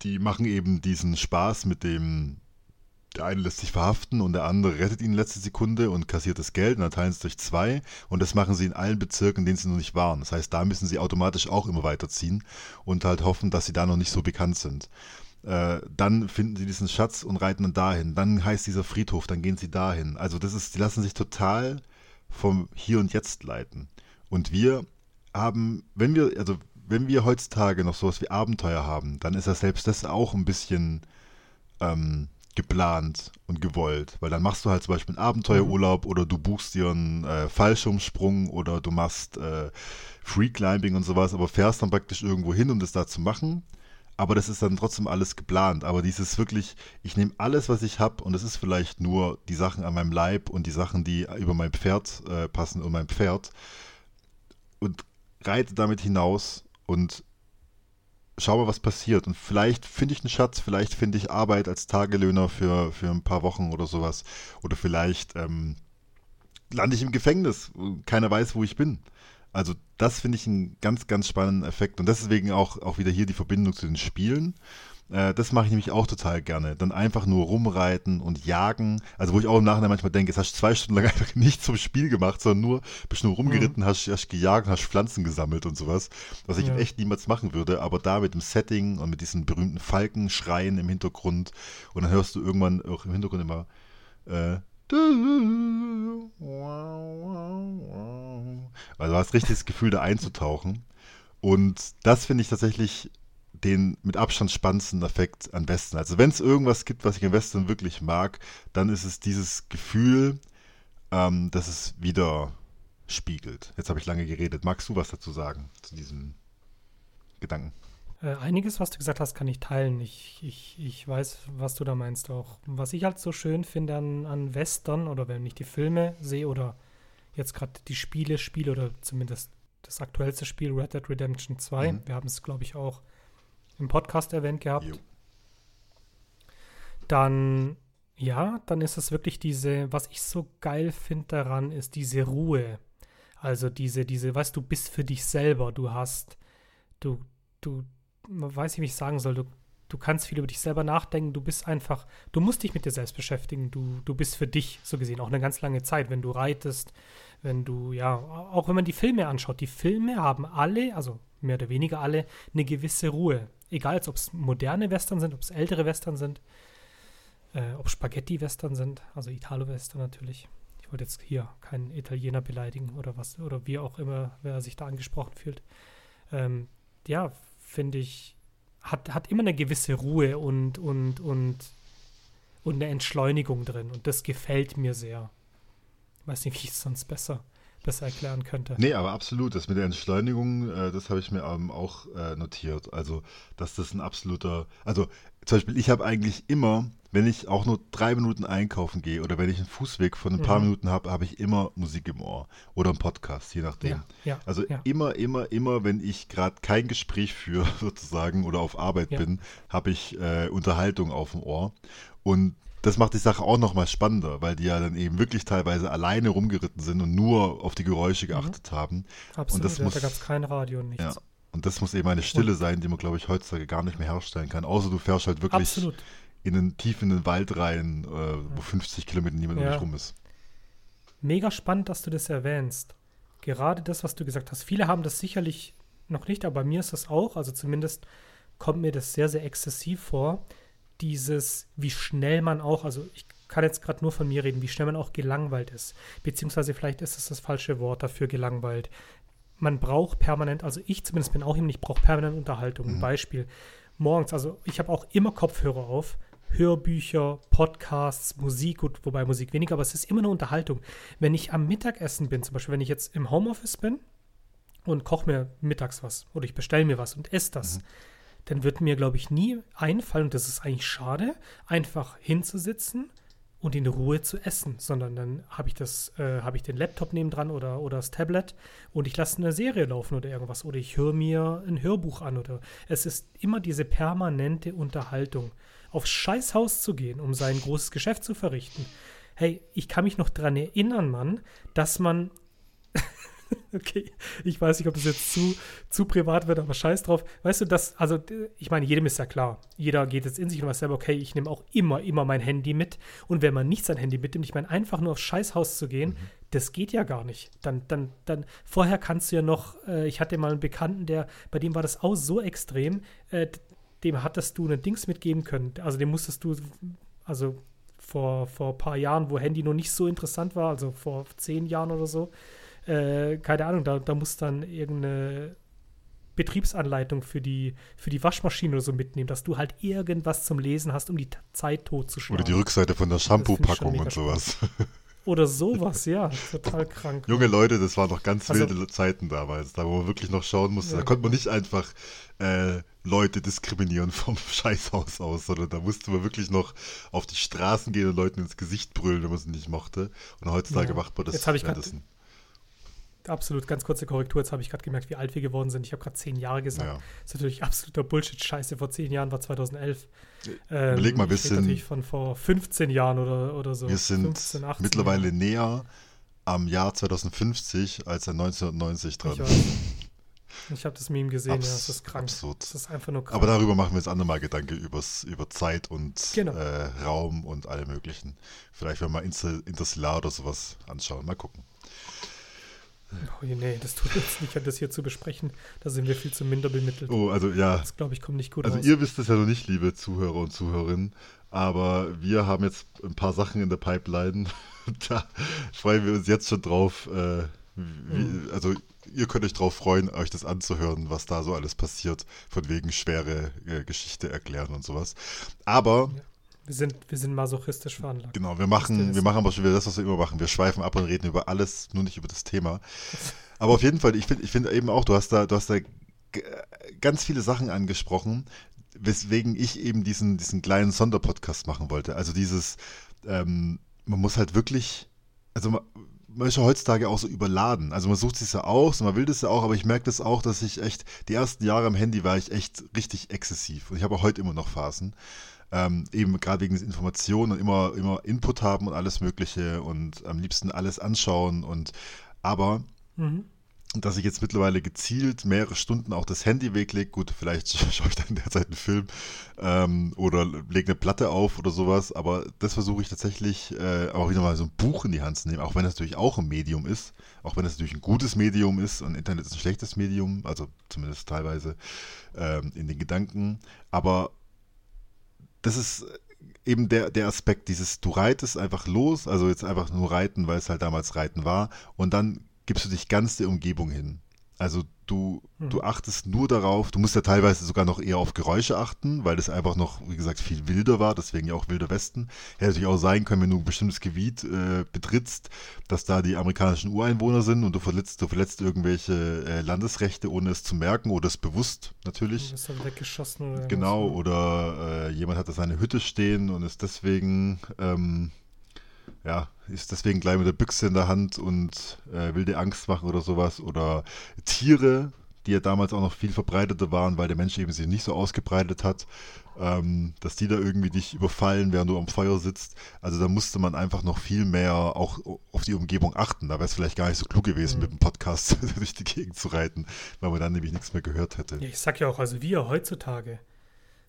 die machen eben diesen Spaß mit dem, der eine lässt sich verhaften und der andere rettet ihn in letzter Sekunde und kassiert das Geld und dann teilen es durch zwei und das machen sie in allen Bezirken, in denen sie noch nicht waren. Das heißt, da müssen sie automatisch auch immer weiterziehen und halt hoffen, dass sie da noch nicht so bekannt sind. Äh, dann finden sie diesen Schatz und reiten dann dahin. Dann heißt dieser Friedhof, dann gehen sie dahin. Also das ist, die lassen sich total vom Hier und Jetzt leiten. Und wir haben, wenn wir, also wenn wir heutzutage noch sowas wie Abenteuer haben, dann ist das selbst das auch ein bisschen ähm, geplant und gewollt. Weil dann machst du halt zum Beispiel einen Abenteuerurlaub mhm. oder du buchst dir einen äh, Fallschirmsprung oder du machst äh, Freeclimbing und sowas, aber fährst dann praktisch irgendwo hin, um das da zu machen aber das ist dann trotzdem alles geplant. Aber dieses wirklich, ich nehme alles, was ich habe und es ist vielleicht nur die Sachen an meinem Leib und die Sachen, die über mein Pferd äh, passen und mein Pferd und reite damit hinaus und schau mal, was passiert. Und vielleicht finde ich einen Schatz, vielleicht finde ich Arbeit als Tagelöhner für, für ein paar Wochen oder sowas. Oder vielleicht ähm, lande ich im Gefängnis. Keiner weiß, wo ich bin. Also das finde ich einen ganz, ganz spannenden Effekt und deswegen auch, auch wieder hier die Verbindung zu den Spielen. Äh, das mache ich nämlich auch total gerne. Dann einfach nur rumreiten und jagen. Also wo ich auch im Nachhinein manchmal denke, jetzt hast du zwei Stunden lang einfach nichts zum Spiel gemacht, sondern nur bist nur rumgeritten, mhm. hast, hast gejagt, hast Pflanzen gesammelt und sowas. Was ich ja. echt niemals machen würde, aber da mit dem Setting und mit diesen berühmten Falkenschreien im Hintergrund und dann hörst du irgendwann auch im Hintergrund immer äh, also du hast richtig das Gefühl, da einzutauchen. Und das finde ich tatsächlich den mit Abstand spannendsten Effekt am besten. Also wenn es irgendwas gibt, was ich im Western wirklich mag, dann ist es dieses Gefühl, ähm, dass es wieder spiegelt. Jetzt habe ich lange geredet. Magst du was dazu sagen, zu diesem Gedanken? Äh, einiges, was du gesagt hast, kann ich teilen. Ich, ich, ich weiß, was du da meinst auch. Was ich halt so schön finde an, an Western oder wenn ich die Filme sehe oder jetzt gerade die Spiele spiele oder zumindest das aktuellste Spiel Red Dead Redemption 2. Mhm. Wir haben es, glaube ich, auch im Podcast erwähnt gehabt. Jo. Dann, ja, dann ist es wirklich diese, was ich so geil finde daran, ist diese Ruhe. Also diese, diese, weißt du, bist für dich selber. Du hast, du, du, weiß ich, wie ich sagen soll, du, du kannst viel über dich selber nachdenken, du bist einfach, du musst dich mit dir selbst beschäftigen, du, du bist für dich so gesehen auch eine ganz lange Zeit, wenn du reitest, wenn du, ja, auch wenn man die Filme anschaut, die Filme haben alle, also mehr oder weniger alle, eine gewisse Ruhe. Egal, ob es moderne Western sind, ob es ältere Western sind, äh, ob Spaghetti-Western sind, also Italo-Western natürlich. Ich wollte jetzt hier keinen Italiener beleidigen oder was, oder wie auch immer, wer sich da angesprochen fühlt. Ähm, ja, finde ich, hat, hat immer eine gewisse Ruhe und, und, und, und eine Entschleunigung drin. Und das gefällt mir sehr. Ich weiß nicht, wie ich es sonst besser, besser erklären könnte. Nee, aber absolut. Das mit der Entschleunigung, äh, das habe ich mir ähm, auch äh, notiert. Also, dass das ein absoluter. Also, zum Beispiel, ich habe eigentlich immer, wenn ich auch nur drei Minuten einkaufen gehe oder wenn ich einen Fußweg von ein paar Mhm. Minuten habe, habe ich immer Musik im Ohr oder einen Podcast, je nachdem. Ja, ja, also ja. immer, immer, immer, wenn ich gerade kein Gespräch führe, sozusagen, oder auf Arbeit bin, habe ich äh, Unterhaltung auf dem Ohr. Und das macht die Sache auch nochmal spannender, weil die ja dann eben wirklich teilweise alleine rumgeritten sind und nur auf die Geräusche geachtet haben. Absolut. das ja, muss- da gab es kein Radio und nichts. Ja. Und das muss eben eine Stille sein, die man, glaube ich, heutzutage gar nicht mehr herstellen kann. Außer du fährst halt wirklich Absolut. in den, tief in den Wald rein, äh, wo 50 Kilometer niemand um Ja. dich rum ist. Mega spannend, dass du das erwähnst. Gerade das, was du gesagt hast. Viele haben das sicherlich noch nicht, aber bei mir ist das auch. Also zumindest kommt mir das sehr, sehr exzessiv vor. Dieses, wie schnell man auch, also ich kann jetzt gerade nur von mir reden, wie schnell man auch gelangweilt ist. Beziehungsweise vielleicht ist es das falsche Wort dafür, gelangweilt. Man braucht permanent, also ich zumindest bin auch jemand, ich brauche permanent Unterhaltung. Ein Beispiel. Morgens, also ich habe auch immer Kopfhörer auf. Hörbücher, Podcasts, Musik, gut, wobei Musik weniger, aber es ist immer eine Unterhaltung. Wenn ich am Mittagessen bin, zum Beispiel, wenn ich jetzt im Homeoffice bin und koche mir mittags was oder ich bestelle mir was und esse das, dann wird mir, glaube ich, nie einfallen, und das ist eigentlich schade, einfach hinzusitzen und in Ruhe zu essen, sondern dann habe ich das, äh, habe ich den Laptop nebendran oder, oder das Tablet und ich lasse eine Serie laufen oder irgendwas oder ich höre mir ein Hörbuch an oder es ist immer diese permanente Unterhaltung. Aufs Scheißhaus zu gehen, um sein großes Geschäft zu verrichten. Hey, ich kann mich noch dran erinnern, Mann, dass man Okay, ich weiß nicht, ob das jetzt zu, zu privat wird, aber scheiß drauf. Weißt du, das, also ich meine, jedem ist ja klar. Jeder geht jetzt in sich und weiß selber, okay, ich nehme auch immer, immer mein Handy mit. Und wenn man nicht sein Handy mitnimmt, ich meine, einfach nur aufs Scheißhaus zu gehen, das geht ja gar nicht. Dann, dann, dann, vorher kannst du ja noch, äh, ich hatte mal einen Bekannten, der, bei dem war das auch so extrem, äh, dem hattest du ein Dings mitgeben können. Also dem musstest du, also vor, vor ein paar Jahren, wo Handy noch nicht so interessant war, also vor zehn Jahren oder so, äh, keine Ahnung, da, da muss dann irgendeine Betriebsanleitung für die, für die Waschmaschine oder so mitnehmen, dass du halt irgendwas zum Lesen hast, um die Zeit totzuschlagen. Oder die Rückseite von der Shampoo-Packung und sowas. Oder sowas, ja, total krank. Junge Leute, das waren noch ganz Also- wilde Zeiten damals, da wo man wirklich noch schauen musste. Ja, da konnte man nicht einfach äh, Leute diskriminieren vom Scheißhaus aus, sondern da musste man wirklich noch auf die Straßen gehen und Leuten ins Gesicht brüllen, wenn man sie nicht mochte. Und heutzutage Ja. macht man das Jetzt habe ich grad-. Absolut, ganz kurze Korrektur. Jetzt habe ich gerade gemerkt, wie alt wir geworden sind. Ich habe gerade zehn Jahre gesagt. Ja. Das ist natürlich absoluter Bullshit. Scheiße, vor zehn Jahren war 2011. Ähm, Überleg mal, wir sind- natürlich von vor 15 Jahren oder, oder so. Wir sind 15, 18 mittlerweile Jahren. näher am Jahr 2050 als an 1990 dran. Ich. Ich habe das Meme gesehen, Abs- ja, das ist krank. absurd. Das ist einfach nur krank. Aber darüber machen wir jetzt andermal Gedanke übers, über Zeit und Genau. äh, Raum und alle möglichen. Vielleicht werden wir mal Inter Interstellar oder sowas anschauen. Mal gucken. Oh, nee, das tut uns nicht, das hier zu besprechen. Da sind wir viel zu minder bemittelt. Oh, also ja, Das, glaube ich, kommt nicht gut Also raus. ihr wisst es ja noch nicht, liebe Zuhörer und Zuhörerinnen, aber wir haben jetzt ein paar Sachen in der Pipeline. da freuen wir uns jetzt schon drauf. Äh, wie, Mhm. Also ihr könnt euch drauf freuen, euch das anzuhören, was da so alles passiert, von wegen schwere äh, Geschichte erklären und sowas. Aber wir, sind, wir sind masochistisch veranlagt. Genau, wir machen, wir machen aber schon wieder das, was wir immer machen. Wir schweifen ab und reden über alles, nur nicht über das Thema. Aber auf jeden Fall, ich finde ich finde eben auch, du hast da, du hast da ganz viele Sachen angesprochen, weswegen ich eben diesen, diesen kleinen Sonderpodcast machen wollte. Also dieses, ähm, man muss halt wirklich, also man, man ist ja heutzutage auch so überladen. Also man sucht sich ja aus, man will das ja auch, aber ich merke das auch, dass ich echt, die ersten Jahre am Handy war ich echt richtig exzessiv. Und ich habe auch heute immer noch Phasen. Ähm, eben gerade wegen Informationen und immer, immer Input haben und alles Mögliche und am liebsten alles anschauen und aber Mhm. dass ich jetzt mittlerweile gezielt mehrere Stunden auch das Handy weglege. Gut, vielleicht schaue ich dann in der Zeit einen Film ähm, oder lege eine Platte auf oder sowas, aber das versuche ich tatsächlich äh, auch wieder mal so ein Buch in die Hand zu nehmen, auch wenn das natürlich auch ein Medium ist, auch wenn es natürlich ein gutes Medium ist und Internet ist ein schlechtes Medium, also zumindest teilweise ähm, in den Gedanken, aber das ist eben der, der Aspekt, dieses, du reitest einfach los, also jetzt einfach nur reiten, weil es halt damals reiten war, und dann gibst du dich ganz der Umgebung hin. Also du, Mhm. du achtest nur darauf, du musst ja teilweise sogar noch eher auf Geräusche achten, weil das einfach noch, wie gesagt, viel wilder war, deswegen ja auch Wilder Westen. Hätte natürlich auch sein können, wenn du ein bestimmtes Gebiet äh, betrittst, dass da die amerikanischen Ureinwohner sind und du verletzt, du verletzt irgendwelche äh, Landesrechte, ohne es zu merken oder es bewusst Du natürlich. bist dann weggeschossen oder Genau, irgendwas. oder äh, jemand hat da seine Hütte stehen und ist deswegen, ähm, ja, ist deswegen gleich mit der Büchse in der Hand und äh, will dir Angst machen oder sowas. Oder Tiere, die ja damals auch noch viel verbreiteter waren, weil der Mensch eben sich nicht so ausgebreitet hat, ähm, dass die da irgendwie dich überfallen, während du am Feuer sitzt. Also da musste man einfach noch viel mehr auch auf die Umgebung achten. Da wäre es vielleicht gar nicht so klug gewesen, Mhm. mit dem Podcast durch die Gegend zu reiten, weil man dann nämlich nichts mehr gehört hätte. Ja, ich sag ja auch, also wir heutzutage.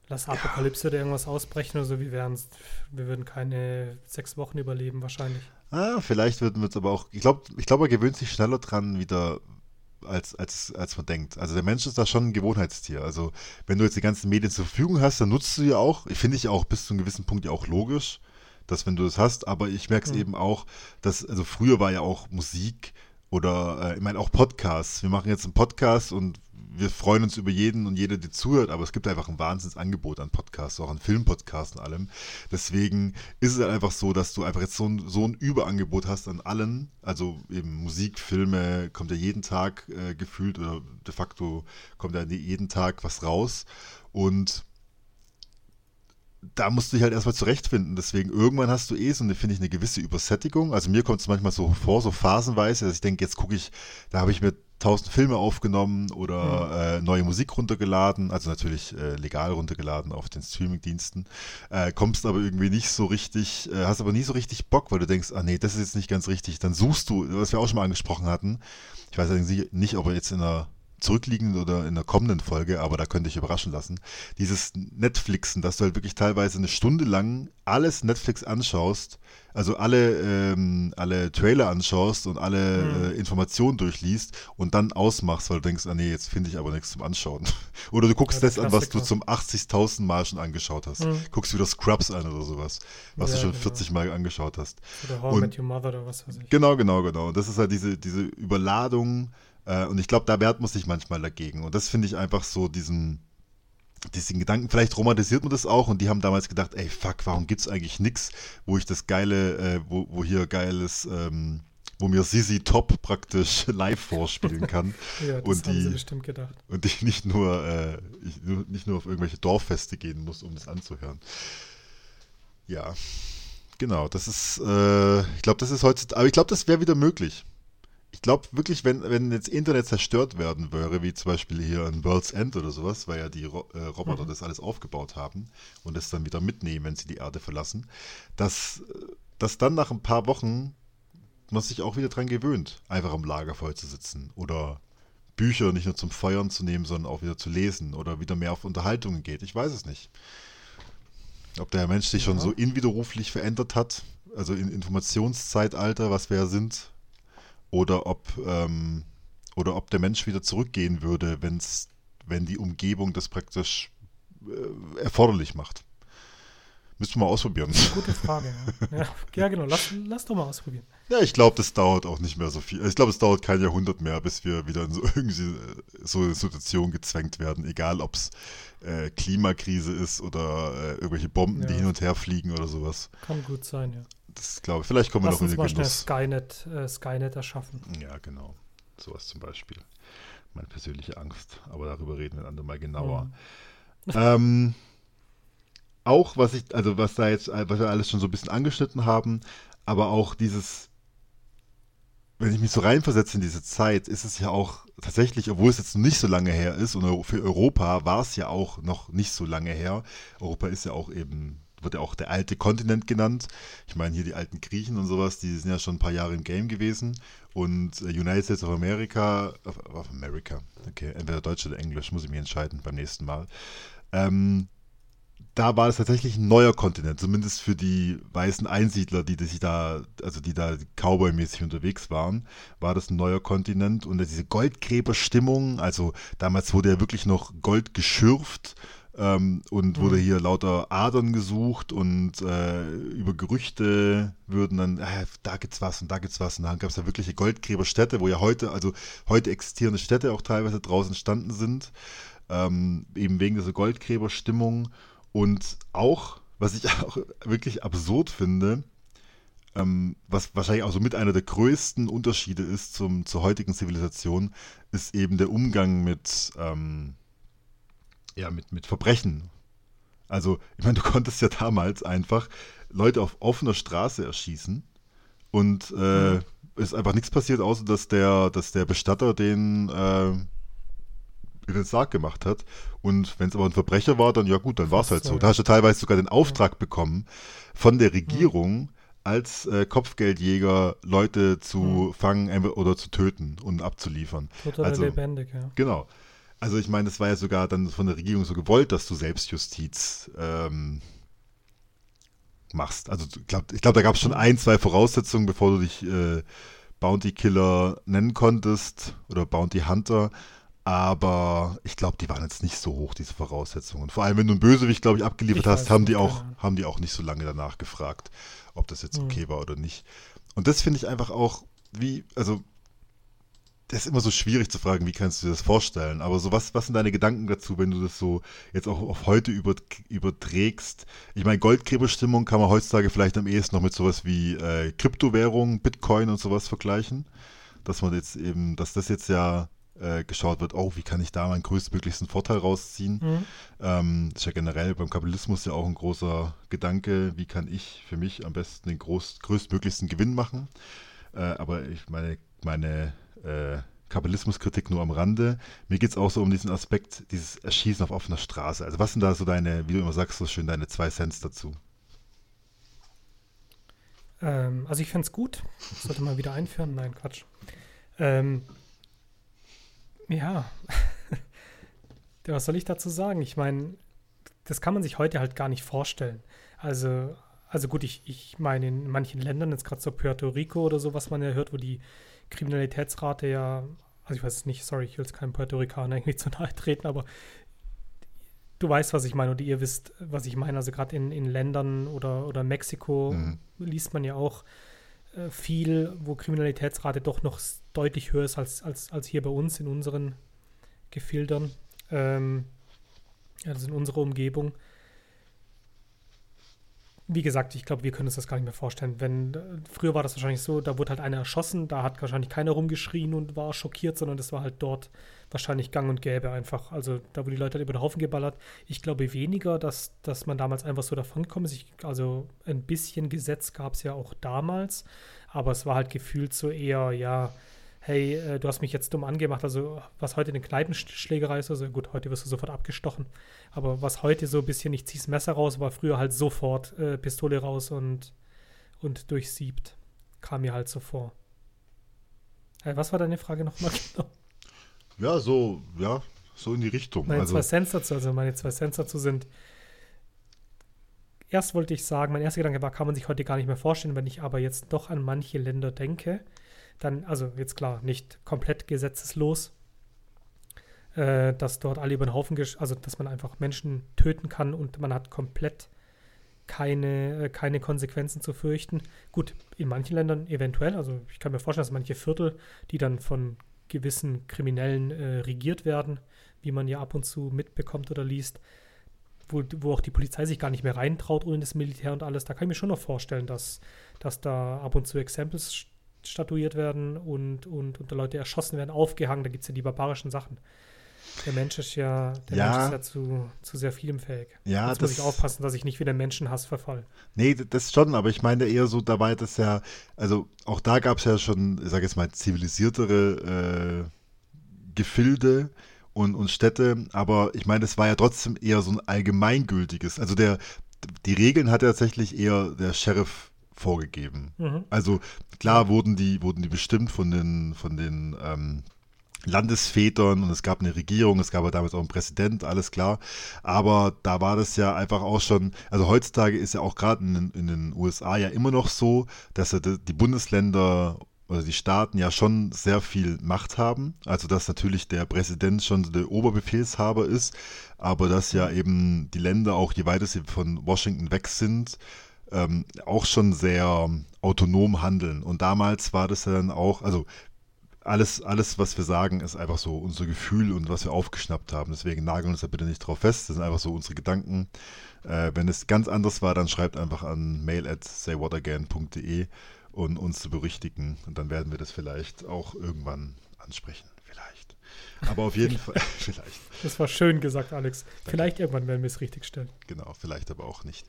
Lass Apokalypse oder irgendwas ausbrechen oder so, wir wären, wir würden keine sechs Wochen überleben wahrscheinlich. Ah, vielleicht würden wir es aber auch. Ich glaube, ich glaub, er gewöhnt sich schneller dran wieder, als, als, als man denkt. Also der Mensch ist da schon ein Gewohnheitstier. Also wenn du jetzt die ganzen Medien zur Verfügung hast, dann nutzt du ja auch. Ich finde ich auch bis zu einem gewissen Punkt ja auch logisch, dass wenn du das hast, aber ich merke es Mhm. eben auch, dass, also früher war ja auch Musik oder äh, ich meine auch Podcasts. Wir machen jetzt einen Podcast und wir freuen uns über jeden und jede, die zuhört, aber es gibt einfach ein Wahnsinnsangebot an Podcasts, auch an Filmpodcasts und allem. Deswegen ist es einfach so, dass du einfach jetzt so ein, so ein Überangebot hast an allen. Also eben Musik, Filme, kommt ja jeden Tag äh, gefühlt oder de facto kommt ja jeden Tag was raus. Und da musst du dich halt erstmal zurechtfinden. Deswegen irgendwann hast du eh so eine, finde ich, eine gewisse Übersättigung. Also mir kommt es manchmal so vor, so phasenweise, dass ich denke, jetzt gucke ich, da habe ich mir tausend Filme aufgenommen oder äh, neue Musik runtergeladen, also natürlich äh, legal runtergeladen auf den Streamingdiensten. Äh, kommst aber irgendwie nicht so richtig, äh, hast aber nie so richtig Bock, weil du denkst, ah nee, das ist jetzt nicht ganz richtig. Dann suchst du, was wir auch schon mal angesprochen hatten. Ich weiß eigentlich nicht, ob er jetzt in einer zurückliegenden oder in der kommenden Folge, aber da könnte ich überraschen lassen. Dieses Netflixen, dass du halt wirklich teilweise eine Stunde lang alles Netflix anschaust, also alle, ähm, alle Trailer anschaust und alle Mhm. äh, Informationen durchliest und dann ausmachst, weil du denkst, ah nee, jetzt finde ich aber nichts zum Anschauen. oder du guckst Ja, das an, was du zum 80.000 Mal schon angeschaut hast. Mhm. Guckst wieder Scrubs an oder sowas, was Ja, du schon genau. 40 Mal angeschaut hast. Oder How Und- Met Your Mother oder was weiß ich. Genau, genau, genau. Und das ist halt diese, diese Überladung. Äh, und ich glaube, da wehrt man sich manchmal dagegen. Und das finde ich einfach so diesen, diesen Gedanken. Vielleicht romantisiert man das auch. Und die haben damals gedacht, ey, fuck, warum gibt's eigentlich nix, wo ich das geile, äh, wo, wo hier geiles, ähm, wo mir Sisi Top praktisch live vorspielen kann. Ja, das und haben sie die- bestimmt gedacht. und ich nicht nur, äh, ich nicht nur auf irgendwelche Dorffeste gehen muss, um das anzuhören. Ja, genau, das ist, äh, ich glaube, das ist heutzutage, aber ich glaube, das wäre wieder möglich. Ich glaube wirklich, wenn, wenn jetzt Internet zerstört werden würde, wie zum Beispiel hier in World's End oder sowas, weil ja die Ro äh, Roboter Mhm. das alles aufgebaut haben und es dann wieder mitnehmen, wenn sie die Erde verlassen, dass, dass dann nach ein paar Wochen man sich auch wieder dran gewöhnt, einfach am Lagerfeuer zu sitzen oder Bücher nicht nur zum Feuern zu nehmen, sondern auch wieder zu lesen oder wieder mehr auf Unterhaltungen geht. Ich weiß es nicht. Ob der Mensch sich schon Ja. so inwiderruflich verändert hat, also im Informationszeitalter, was wir ja sind, oder ob, ähm, oder ob der Mensch wieder zurückgehen würde, wenn's, wenn die Umgebung das praktisch äh, erforderlich macht. Müssen wir mal ausprobieren. Gute Frage, ja. ja. Ja, genau. Lass, lass doch mal ausprobieren. Ja, ich glaube, das dauert auch nicht mehr so viel. Ich glaube, es dauert kein Jahrhundert mehr, bis wir wieder in so, irgendwie äh, so eine Situation gezwängt werden, egal ob es äh, Klimakrise ist oder äh, irgendwelche Bomben, die Ja. hin und her fliegen oder sowas. Kann gut sein, ja. Das glaube ich. Vielleicht kommen wir Lass noch in den mal Genuss. Skynet, äh, Skynet erschaffen. Ja, genau. Sowas zum Beispiel. Meine persönliche Angst. Aber darüber reden wir ein andermal genauer. Mhm. Ähm, auch was ich, also was da jetzt, was wir alles schon so ein bisschen angeschnitten haben, aber auch dieses, wenn ich mich so reinversetze in diese Zeit, ist es ja auch tatsächlich, obwohl es jetzt nicht so lange her ist, und für Europa war es ja auch noch nicht so lange her. Europa ist ja auch eben, wird ja auch der alte Kontinent genannt. Ich meine, hier die alten Griechen und sowas, die sind ja schon ein paar Jahre im Game gewesen. Und äh, United States of America, of, of America, okay, entweder Deutsch oder Englisch, muss ich mich entscheiden beim nächsten Mal. Ähm, da war es tatsächlich ein neuer Kontinent, zumindest für die weißen Einsiedler, die, die sich da, also die da Cowboy-mäßig unterwegs waren, war das ein neuer Kontinent und diese Goldgräberstimmung, also damals wurde ja wirklich noch Gold geschürft ähm, und wurde hier lauter Adern gesucht und äh, über Gerüchte würden dann, äh, da gibt's was und da gibt's was. Und dann gab es ja wirkliche Goldgräberstädte, wo ja heute, also heute existierende Städte auch teilweise draußen entstanden sind, ähm, eben wegen dieser Goldgräberstimmung. Und auch, was ich auch wirklich absurd finde, ähm, was wahrscheinlich auch so mit einer der größten Unterschiede ist zum, zur heutigen Zivilisation, ist eben der Umgang mit, ähm, ja, mit, mit Verbrechen. Also, ich meine, du konntest ja damals einfach Leute auf offener Straße erschießen und äh, mhm. ist einfach nichts passiert, außer dass der, dass der Bestatter den äh, in den Sarg gemacht hat. Und wenn es aber ein Verbrecher war, dann ja gut, dann war es halt so. Da hast du teilweise sogar den Auftrag ja. bekommen von der Regierung, mhm. als äh, Kopfgeldjäger Leute zu mhm. fangen oder zu töten und abzuliefern. Total also, lebendig, ja. Genau. Also ich meine, das war ja sogar dann von der Regierung so gewollt, dass du Selbstjustiz ähm, machst. Also glaub, ich glaube, da gab es schon ein, zwei Voraussetzungen, bevor du dich äh, Bounty Killer nennen konntest oder Bounty Hunter. Aber ich glaube, die waren jetzt nicht so hoch, diese Voraussetzungen. Vor allem, wenn du einen Bösewicht, glaube ich, abgeliefert ich hast, haben die, auch, haben die auch nicht so lange danach gefragt, ob das jetzt okay mhm. war oder nicht. Und das finde ich einfach auch, wie, also das ist immer so schwierig zu fragen, wie kannst du dir das vorstellen? Aber so, was, was sind deine Gedanken dazu, wenn du das so jetzt auch auf heute über, überträgst? Ich meine, Goldgräberstimmung kann man heutzutage vielleicht am ehesten noch mit sowas wie äh, Kryptowährung, Bitcoin und sowas vergleichen. Dass man jetzt eben, dass das jetzt ja äh, geschaut wird, oh, wie kann ich da meinen größtmöglichsten Vorteil rausziehen? Mhm. Ähm, das ist ja generell beim Kapitalismus ja auch ein großer Gedanke, wie kann ich für mich am besten den groß, größtmöglichsten Gewinn machen? Äh, aber ich meine, meine äh, Kapitalismuskritik nur am Rande. Mir geht es auch so um diesen Aspekt, dieses Erschießen auf offener Straße. Also was sind da so deine, wie du immer sagst, so schön deine zwei Cents dazu? Ähm, also ich finde es gut. sollte mal wieder einführen. Nein, Quatsch. Ähm, ja, was soll ich dazu sagen? Ich meine, das kann man sich heute halt gar nicht vorstellen. Also, also gut, ich, ich meine, in manchen Ländern, jetzt gerade so Puerto Rico oder so, was man ja hört, wo die Kriminalitätsrate ja, also ich weiß es nicht, sorry, ich will jetzt keinem Puerto Ricaner irgendwie zu nahe treten, aber du weißt, was ich meine oder ihr wisst, was ich meine. Also gerade in, in Ländern oder, oder Mexiko mhm. liest man ja auch äh, viel, wo Kriminalitätsrate doch noch deutlich höher ist als, als, als hier bei uns in unseren Gefildern, ähm, also in unserer Umgebung wie gesagt, ich glaube, wir können uns das gar nicht mehr vorstellen. Wenn früher war das wahrscheinlich so, da wurde halt einer erschossen, da hat wahrscheinlich keiner rumgeschrien und war schockiert, sondern das war halt dort wahrscheinlich gang und gäbe einfach. Also da wurde die Leute halt über den Haufen geballert. Ich glaube weniger, dass, dass man damals einfach so davonkommen ist. also ein bisschen Gesetz gab es ja auch damals, aber es war halt gefühlt so eher, ja, hey, äh, du hast mich jetzt dumm angemacht. Also was heute eine Kneipenschlägerei ist, also gut, heute wirst du sofort abgestochen. Aber was heute so ein bisschen, ich zieh's Messer raus, war früher halt sofort äh, Pistole raus und, und durchsiebt. Kam mir halt so vor. Äh, was war deine Frage nochmal genau? Ja, so, ja, so in die Richtung. Meine also, zwei Cents dazu, also meine zwei Cents dazu sind, erst wollte ich sagen, mein erster Gedanke war, kann man sich heute gar nicht mehr vorstellen, wenn ich aber jetzt doch an manche Länder denke, dann, also jetzt klar, nicht komplett gesetzeslos, äh, dass dort alle über den Haufen, also dass man einfach Menschen töten kann und man hat komplett keine, äh, keine Konsequenzen zu fürchten. Gut, in manchen Ländern eventuell, also ich kann mir vorstellen, dass manche Viertel, die dann von gewissen Kriminellen äh, regiert werden, wie man ja ab und zu mitbekommt oder liest, wo, wo auch die Polizei sich gar nicht mehr reintraut ohne das Militär und alles, da kann ich mir schon noch vorstellen, dass, dass da ab und zu Exempels statuiert werden und, und, und Leute erschossen werden, aufgehangen. Da gibt es ja die barbarischen Sachen. Der Mensch ist ja, der ja. Mensch ist ja zu, zu sehr vielem fähig. Ja, Jetzt muss ich aufpassen, dass ich nicht wieder Menschenhass verfall. Nee, das schon, aber ich meine eher so, da war das ja, also auch da gab es ja schon, ich sage jetzt mal, zivilisiertere äh, Gefilde und, und Städte, aber ich meine, das war ja trotzdem eher so ein allgemeingültiges, also der, die Regeln hat ja tatsächlich eher der Sheriff vorgegeben. Mhm. Also klar wurden die, wurden die bestimmt von den, von den ähm, Landesvätern und es gab eine Regierung, es gab ja damals auch einen Präsident, alles klar. Aber da war das ja einfach auch schon, also heutzutage ist ja auch gerade in, in, den USA ja immer noch so, dass die Bundesländer oder die Staaten ja schon sehr viel Macht haben. Also dass natürlich der Präsident schon der Oberbefehlshaber ist, aber dass ja eben die Länder, auch je weiter sie von Washington weg sind, ähm, auch schon sehr autonom handeln. Und damals war das ja dann auch, also alles, alles, was wir sagen, ist einfach so unser Gefühl und was wir aufgeschnappt haben. Deswegen nageln uns da bitte nicht drauf fest. Das sind einfach so unsere Gedanken. Äh, wenn es ganz anders war, dann schreibt einfach an mail at saywhatagain.de und uns zu berichtigen. Und dann werden wir das vielleicht auch irgendwann ansprechen. Vielleicht. Aber auf jeden Fall, vielleicht. Das war schön gesagt, Alex. Danke. Vielleicht irgendwann werden wir es richtig stellen. Genau, vielleicht aber auch nicht.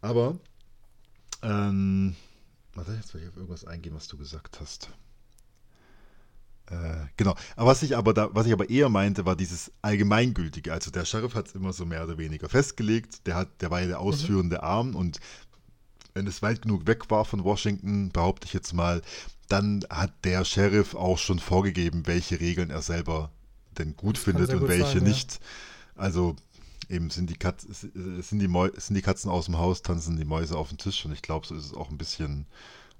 Aber, ähm, warte, jetzt will ich auf irgendwas eingehen, was du gesagt hast. Äh, genau. Aber was ich aber da, was ich aber eher meinte, war dieses Allgemeingültige. Also der Sheriff hat es immer so mehr oder weniger festgelegt. Der hat, der war ja der mhm. ausführende mhm. Arm und wenn es weit genug weg war von Washington, behaupte ich jetzt mal, dann hat der Sheriff auch schon vorgegeben, welche Regeln er selber denn gut das findet und gut welche sein, nicht. Ja. Also eben sind die, Katz, sind, die sind die Katzen aus dem Haus, tanzen die Mäuse auf dem Tisch und ich glaube, so ist es auch ein bisschen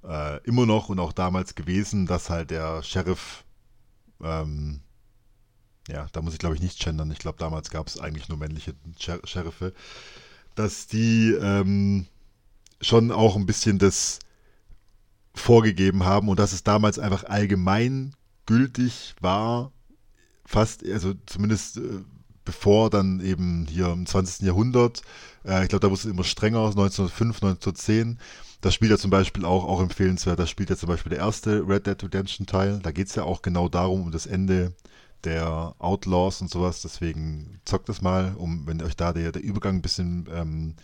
äh, immer noch und auch damals gewesen, dass halt der Sheriff ähm, ja, da muss ich glaube ich nicht gendern. Ich glaube, damals gab es eigentlich nur männliche Sher Sheriffe, dass die ähm, schon auch ein bisschen das vorgegeben haben und dass es damals einfach allgemein gültig war, fast, also zumindest äh, bevor dann eben hier im 20. Jahrhundert, äh, ich glaube, da wurde es immer strenger, 1905, 1910, das spielt ja zum Beispiel auch, auch empfehlenswert, da spielt ja zum Beispiel der erste Red Dead Redemption Teil. Da geht es ja auch genau darum, um das Ende der Outlaws und sowas. Deswegen zockt das mal, um, wenn euch da der, der Übergang ein bisschen ähm,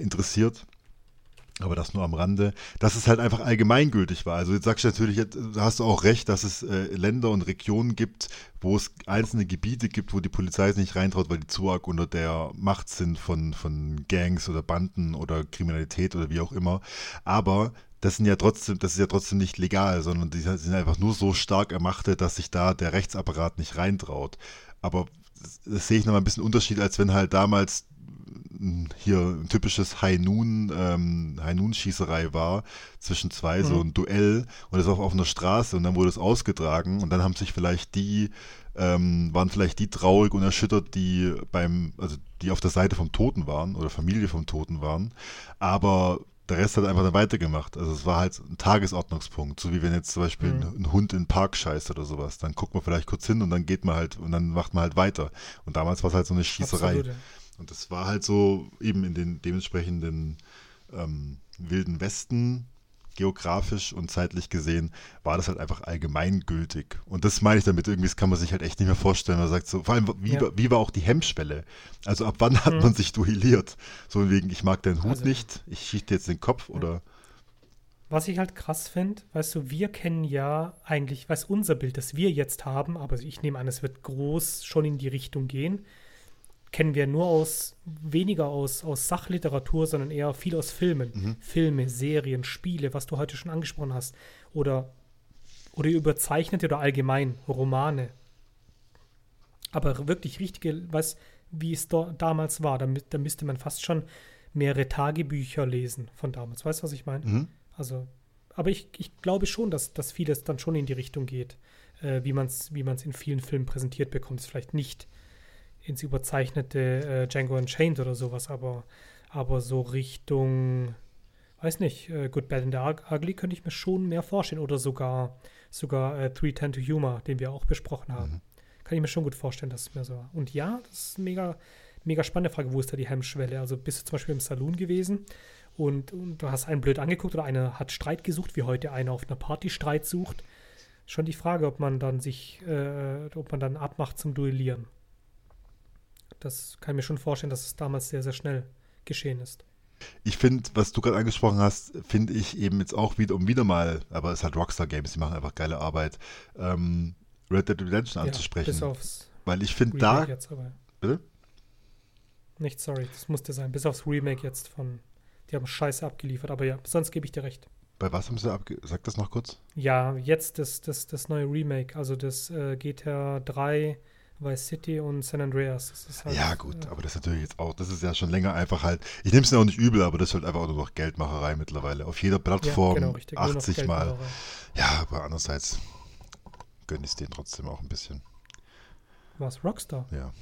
interessiert aber das nur am Rande, dass es halt einfach allgemeingültig war. Also jetzt sagst du natürlich, hast du auch recht, dass es äh, Länder und Regionen gibt, wo es einzelne Gebiete gibt, wo die Polizei sich nicht reintraut, weil die zu arg unter der Macht sind von, von Gangs oder Banden oder Kriminalität oder wie auch immer. Aber das sind ja trotzdem, das ist ja trotzdem nicht legal, sondern die sind einfach nur so stark ermachtet, dass sich da der Rechtsapparat nicht reintraut. Aber das, das sehe ich noch mal ein bisschen Unterschied, als wenn halt damals hier ein typisches High Noon, ähm, High Noon Schießerei war zwischen zwei, mhm. so ein Duell und das auch auf einer Straße und dann wurde es ausgetragen und dann haben sich vielleicht die, ähm, waren vielleicht die traurig und erschüttert, die beim, also die auf der Seite vom Toten waren oder Familie vom Toten waren, aber der Rest hat einfach dann weitergemacht. Also es war halt ein Tagesordnungspunkt, so wie wenn jetzt zum Beispiel mhm. ein, Hund in den Park scheißt oder sowas. Dann guckt man vielleicht kurz hin und dann geht man halt und dann macht man halt weiter. Und damals war es halt so eine Schießerei. Absolut. Und das war halt so eben in den dementsprechenden ähm, wilden Westen geografisch und zeitlich gesehen, war das halt einfach allgemeingültig. Und das meine ich damit, irgendwie, das kann man sich halt echt nicht mehr vorstellen. Man sagt so, vor allem, wie, ja. wie war auch die Hemmschwelle? Also ab wann hat mhm. man sich duelliert? So wegen, ich mag deinen Hut also, nicht, ich schieße dir jetzt den Kopf ja. oder. Was ich halt krass finde, weißt du, wir kennen ja eigentlich, was unser Bild, das wir jetzt haben, aber ich nehme an, es wird groß schon in die Richtung gehen, kennen wir nur aus, weniger aus, aus Sachliteratur, sondern eher viel aus Filmen. Mhm. Filme, Serien, Spiele, was du heute schon angesprochen hast. Oder, oder überzeichnete oder allgemein Romane. Aber wirklich richtige, was, wie es do, damals war, da, da müsste man fast schon mehrere Tagebücher lesen von damals. Weißt du, was ich meine? Mhm. Also, aber ich, ich glaube schon, dass, dass vieles dann schon in die Richtung geht, äh, wie man es wie in vielen Filmen präsentiert bekommt. Es vielleicht nicht ins überzeichnete äh, Django Unchained oder sowas, aber, aber so Richtung, weiß nicht, äh, Good, Bad and the Ugly könnte ich mir schon mehr vorstellen oder sogar, sogar äh, 310 to Humor, den wir auch besprochen haben. Mhm. Kann ich mir schon gut vorstellen, dass es mehr so war. Und ja, das ist eine mega, mega spannende Frage, wo ist da die Hemmschwelle? Also bist du zum Beispiel im Saloon gewesen und, und du hast einen blöd angeguckt oder einer hat Streit gesucht, wie heute einer auf einer Party Streit sucht. Schon die Frage, ob man dann sich, äh, ob man dann abmacht zum Duellieren. Das kann ich mir schon vorstellen, dass es damals sehr, sehr schnell geschehen ist. Ich finde, was du gerade angesprochen hast, finde ich eben jetzt auch wieder, um wieder mal, aber es hat Rockstar Games, die machen einfach geile Arbeit, ähm, Red Dead Redemption ja, anzusprechen. Bis aufs Weil ich finde da. Jetzt aber. Bitte? Nicht, sorry, das musste sein. Bis aufs Remake jetzt von. Die haben Scheiße abgeliefert, aber ja, sonst gebe ich dir recht. Bei was haben sie abge. Sag das noch kurz? Ja, jetzt das, das, das neue Remake, also das äh, GTA 3 Vice City und San Andreas. Das ist halt, ja, gut, äh, aber das ist natürlich jetzt auch, das ist ja schon länger einfach halt, ich nehme es ja auch nicht übel, aber das ist halt einfach nur noch Geldmacherei mittlerweile. Auf jeder ja, Plattform genau, richtig. Nur noch 80 Mal. Ja, aber andererseits gönne ich es denen trotzdem auch ein bisschen. Was, Rockstar? Ja.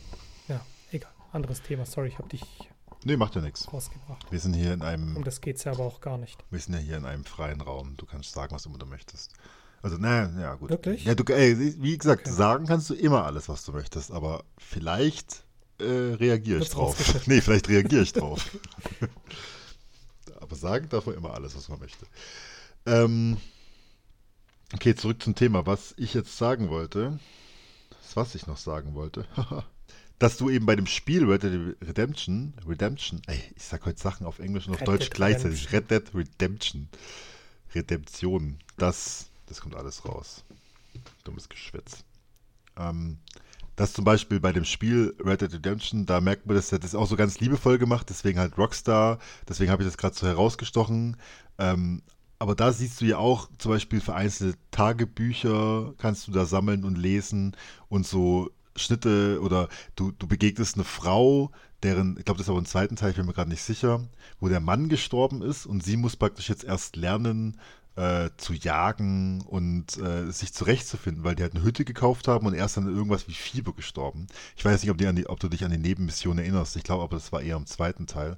Ja, egal. Anderes Thema. Sorry, ich habe dich Nee, macht ja nichts. Wir sind hier in einem Um das geht es ja aber auch gar nicht. Wir sind ja hier in einem freien Raum. Du kannst sagen, was immer du möchtest. Also, naja, ja, gut. Wirklich? Ja, du, ey, wie gesagt, Okay. sagen kannst du immer alles, was du möchtest, aber vielleicht äh, reagiere ich drauf. nee, vielleicht reagiere ich drauf. aber sagen darf man immer alles, was man möchte. Ähm, okay, zurück zum Thema. Was ich jetzt sagen wollte, das, was ich noch sagen wollte, dass du eben bei dem Spiel Red Dead Redemption, Redemption, ey, ich sag heute Sachen auf Englisch und auf Red Deutsch Dead gleichzeitig, Red Dead Redemption, Redemption, das, das kommt alles raus. Dummes Geschwätz. Ähm, dass zum Beispiel bei dem Spiel Red Dead Redemption, da merkt man, dass das ist auch so ganz liebevoll gemacht, deswegen halt Rockstar, deswegen habe ich das gerade so herausgestochen. Ähm, aber da siehst du ja auch zum Beispiel vereinzelte Tagebücher, kannst du da sammeln und lesen und so Schnitte oder du, du begegnest eine Frau, deren, ich glaube, das ist aber im zweiten Teil, ich bin mir gerade nicht sicher, wo der Mann gestorben ist und sie muss praktisch jetzt erst lernen, äh, zu jagen und äh, sich zurechtzufinden, weil die halt eine Hütte gekauft haben und er ist dann an irgendwas wie Fieber gestorben. Ich weiß nicht, ob, die die, ob du dich an die Nebenmission erinnerst. Ich glaube aber, das war eher im zweiten Teil.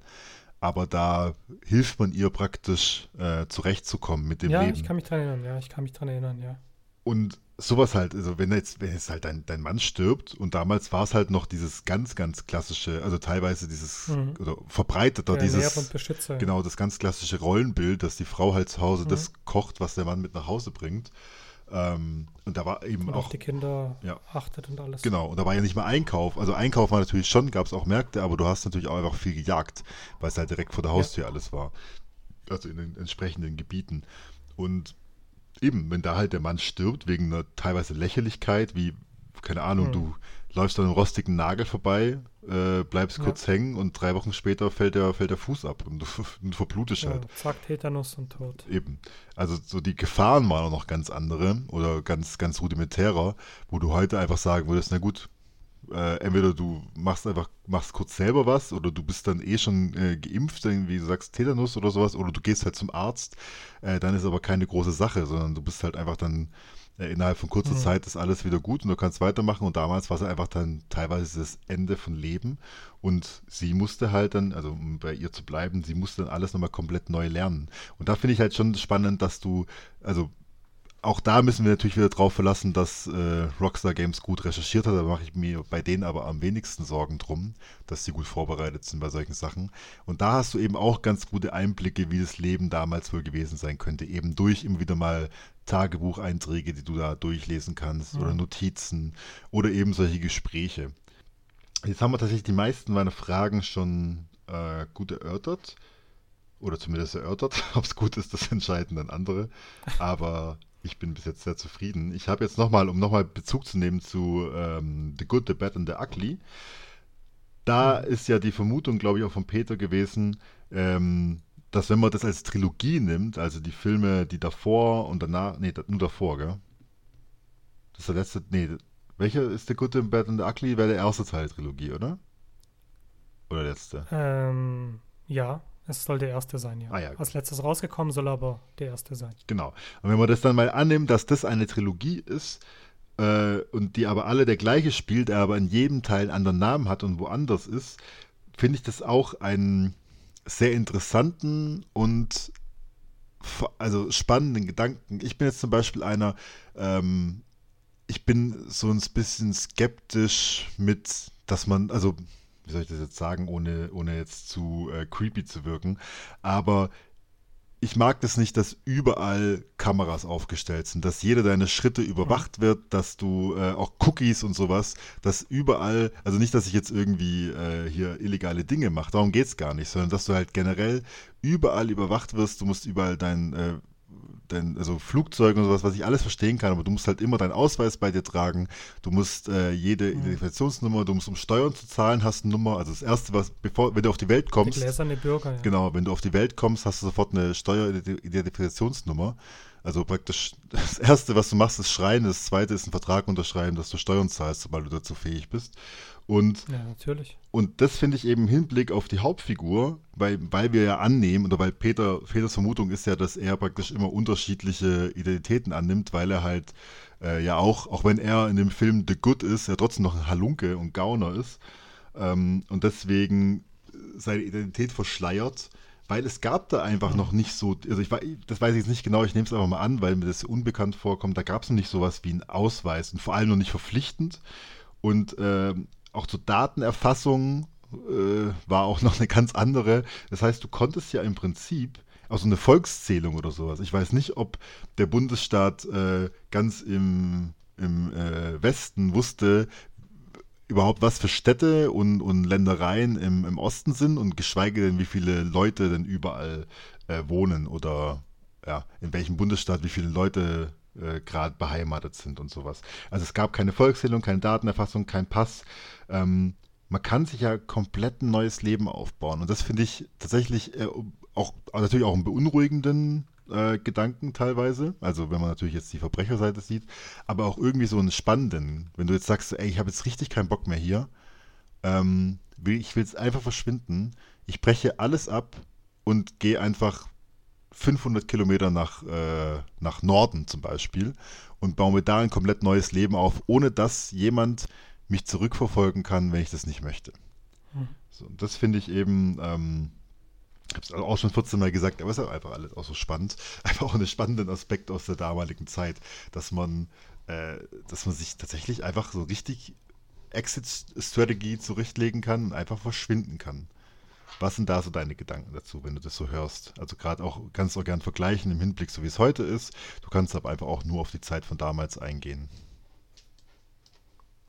Aber da hilft man ihr praktisch äh, zurechtzukommen mit dem ja, Leben. ich kann mich dran erinnern. Ja, ich kann mich dran erinnern, ja. Und sowas halt, also wenn jetzt, wenn jetzt halt dein, dein Mann stirbt und damals war es halt noch dieses ganz, ganz klassische, also teilweise dieses, Mhm. oder verbreiteter, und dieses, Beschützer. genau, das ganz klassische Rollenbild, dass die Frau halt zu Hause Mhm. das kocht, was der Mann mit nach Hause bringt. Ähm, und da war eben Und auch, auf die Kinder Ja. achtet und alles. Genau, und da war ja nicht mal Einkauf. Also Einkauf war natürlich schon, gab es auch Märkte, aber du hast natürlich auch einfach viel gejagt, weil es halt direkt vor der Ja. Haustür alles war. Also in den entsprechenden Gebieten. Und eben, wenn da halt der Mann stirbt, wegen einer teilweise Lächerlichkeit, wie, keine Ahnung, Hm. du läufst an einem rostigen Nagel vorbei, äh, bleibst Ja. kurz hängen und drei Wochen später fällt der, fällt der Fuß ab und du, du verblutest Ja, halt. zack, Tetanus und tot. Eben. Also so die Gefahren waren auch noch ganz andere oder ganz, ganz rudimentärer, wo du heute einfach sagen würdest, na gut, äh, entweder du machst einfach, machst kurz selber was oder du bist dann eh schon äh, geimpft, wie du sagst, Tetanus oder sowas, oder du gehst halt zum Arzt, äh, dann ist aber keine große Sache, sondern du bist halt einfach dann äh, innerhalb von kurzer Mhm. Zeit ist alles wieder gut und du kannst weitermachen und damals war es einfach dann teilweise das Ende von Leben und sie musste halt dann, also um bei ihr zu bleiben, sie musste dann alles nochmal komplett neu lernen. Und da finde ich halt schon spannend, dass du, also auch da müssen wir natürlich wieder drauf verlassen, dass äh, Rockstar Games gut recherchiert hat. Da mache ich mir bei denen aber am wenigsten Sorgen drum, dass sie gut vorbereitet sind bei solchen Sachen. Und da hast du eben auch ganz gute Einblicke, wie das Leben damals wohl gewesen sein könnte. Eben durch immer wieder mal Tagebucheinträge, die du da durchlesen kannst oder Mhm. Notizen oder eben solche Gespräche. Jetzt haben wir tatsächlich die meisten meiner Fragen schon äh, gut erörtert. Oder zumindest erörtert. Ob es gut ist, das entscheiden dann andere. Aber ich bin bis jetzt sehr zufrieden. Ich habe jetzt nochmal, um nochmal Bezug zu nehmen zu ähm, The Good, The Bad and The Ugly. Da ist ja die Vermutung, glaube ich, auch von Peter gewesen, ähm, dass wenn man das als Trilogie nimmt, also die Filme, die davor und danach, nee, nur davor, gell? Das ist der letzte, nee, welcher ist The Good, The Bad and The Ugly? Wäre der erste Teil der Trilogie, oder? Oder der letzte? Ähm, ja, es soll der erste sein, ja. Ah, ja, Als letztes rausgekommen soll aber der erste sein. Genau. Und wenn man das dann mal annimmt, dass das eine Trilogie ist äh, und die aber alle der gleiche spielt, er aber in jedem Teil einen anderen Namen hat und woanders ist, finde ich das auch einen sehr interessanten und also spannenden Gedanken. Ich bin jetzt zum Beispiel einer, ähm, ich bin so ein bisschen skeptisch mit, dass man, also wie soll ich das jetzt sagen, ohne, ohne jetzt zu äh, creepy zu wirken, aber ich mag das nicht, dass überall Kameras aufgestellt sind, dass jeder deine Schritte überwacht wird, dass du äh, auch Cookies und sowas, dass überall, also nicht, dass ich jetzt irgendwie äh, hier illegale Dinge mache, darum geht es gar nicht, sondern dass du halt generell überall überwacht wirst, du musst überall dein, äh, dein also Flugzeug und sowas, was ich alles verstehen kann, aber du musst halt immer deinen Ausweis bei dir tragen, du musst äh, jede Identifikationsnummer, du musst um Steuern zu zahlen, hast eine Nummer, also das erste, was, bevor, wenn du auf die Welt kommst, gläserne Bürger, ja. Genau, wenn du auf die Welt kommst, hast du sofort eine Steueridentifikationsnummer. Also praktisch das Erste, was du machst, ist schreien. Das Zweite ist ein Vertrag unterschreiben, dass du Steuern zahlst, sobald du dazu fähig bist. Und, Ja, natürlich. und das finde ich eben im Hinblick auf die Hauptfigur, weil, weil wir ja annehmen, oder weil Peter, Peters Vermutung ist ja, dass er praktisch immer unterschiedliche Identitäten annimmt, weil er halt äh, ja auch, auch wenn er in dem Film The Good ist, ja trotzdem noch ein Halunke und Gauner ist. Ähm, und deswegen seine Identität verschleiert, weil es gab da einfach noch nicht so, also ich das weiß ich jetzt nicht genau, ich nehme es einfach mal an, weil mir das unbekannt vorkommt, da gab es noch nicht sowas wie einen Ausweis und vor allem noch nicht verpflichtend. Und ähm, auch zur Datenerfassung äh, war auch noch eine ganz andere. Das heißt, du konntest ja im Prinzip auch so eine Volkszählung oder sowas. Ich weiß nicht, ob der Bundesstaat äh, ganz im, im äh, Westen wusste, überhaupt was für Städte und, und Ländereien im, im Osten sind und geschweige denn, wie viele Leute denn überall äh, wohnen oder ja, in welchem Bundesstaat wie viele Leute äh, gerade beheimatet sind und sowas. Also es gab keine Volkszählung, keine Datenerfassung, kein Pass. Ähm, man kann sich ja komplett ein neues Leben aufbauen. Und das finde ich tatsächlich äh, auch natürlich auch einen beunruhigenden äh, Gedanken teilweise. Also wenn man natürlich jetzt die Verbrecherseite sieht, aber auch irgendwie so einen spannenden. Wenn du jetzt sagst, ey, ich habe jetzt richtig keinen Bock mehr hier. Ähm, will, ich will jetzt einfach verschwinden. Ich breche alles ab und gehe einfach 500 Kilometer nach, äh, nach Norden zum Beispiel und baue mir da ein komplett neues Leben auf, ohne dass jemand mich zurückverfolgen kann, wenn ich das nicht möchte. Hm. So, und das finde ich eben, ähm, ich habe es auch schon 14 Mal gesagt, aber es ist einfach alles auch so spannend. Einfach auch einen spannenden Aspekt aus der damaligen Zeit, dass man, äh, dass man sich tatsächlich einfach so richtig Exit-Strategie zurechtlegen kann und einfach verschwinden kann. Was sind da so deine Gedanken dazu, wenn du das so hörst? Also gerade auch, kannst du auch gern vergleichen im Hinblick, so wie es heute ist. Du kannst aber einfach auch nur auf die Zeit von damals eingehen.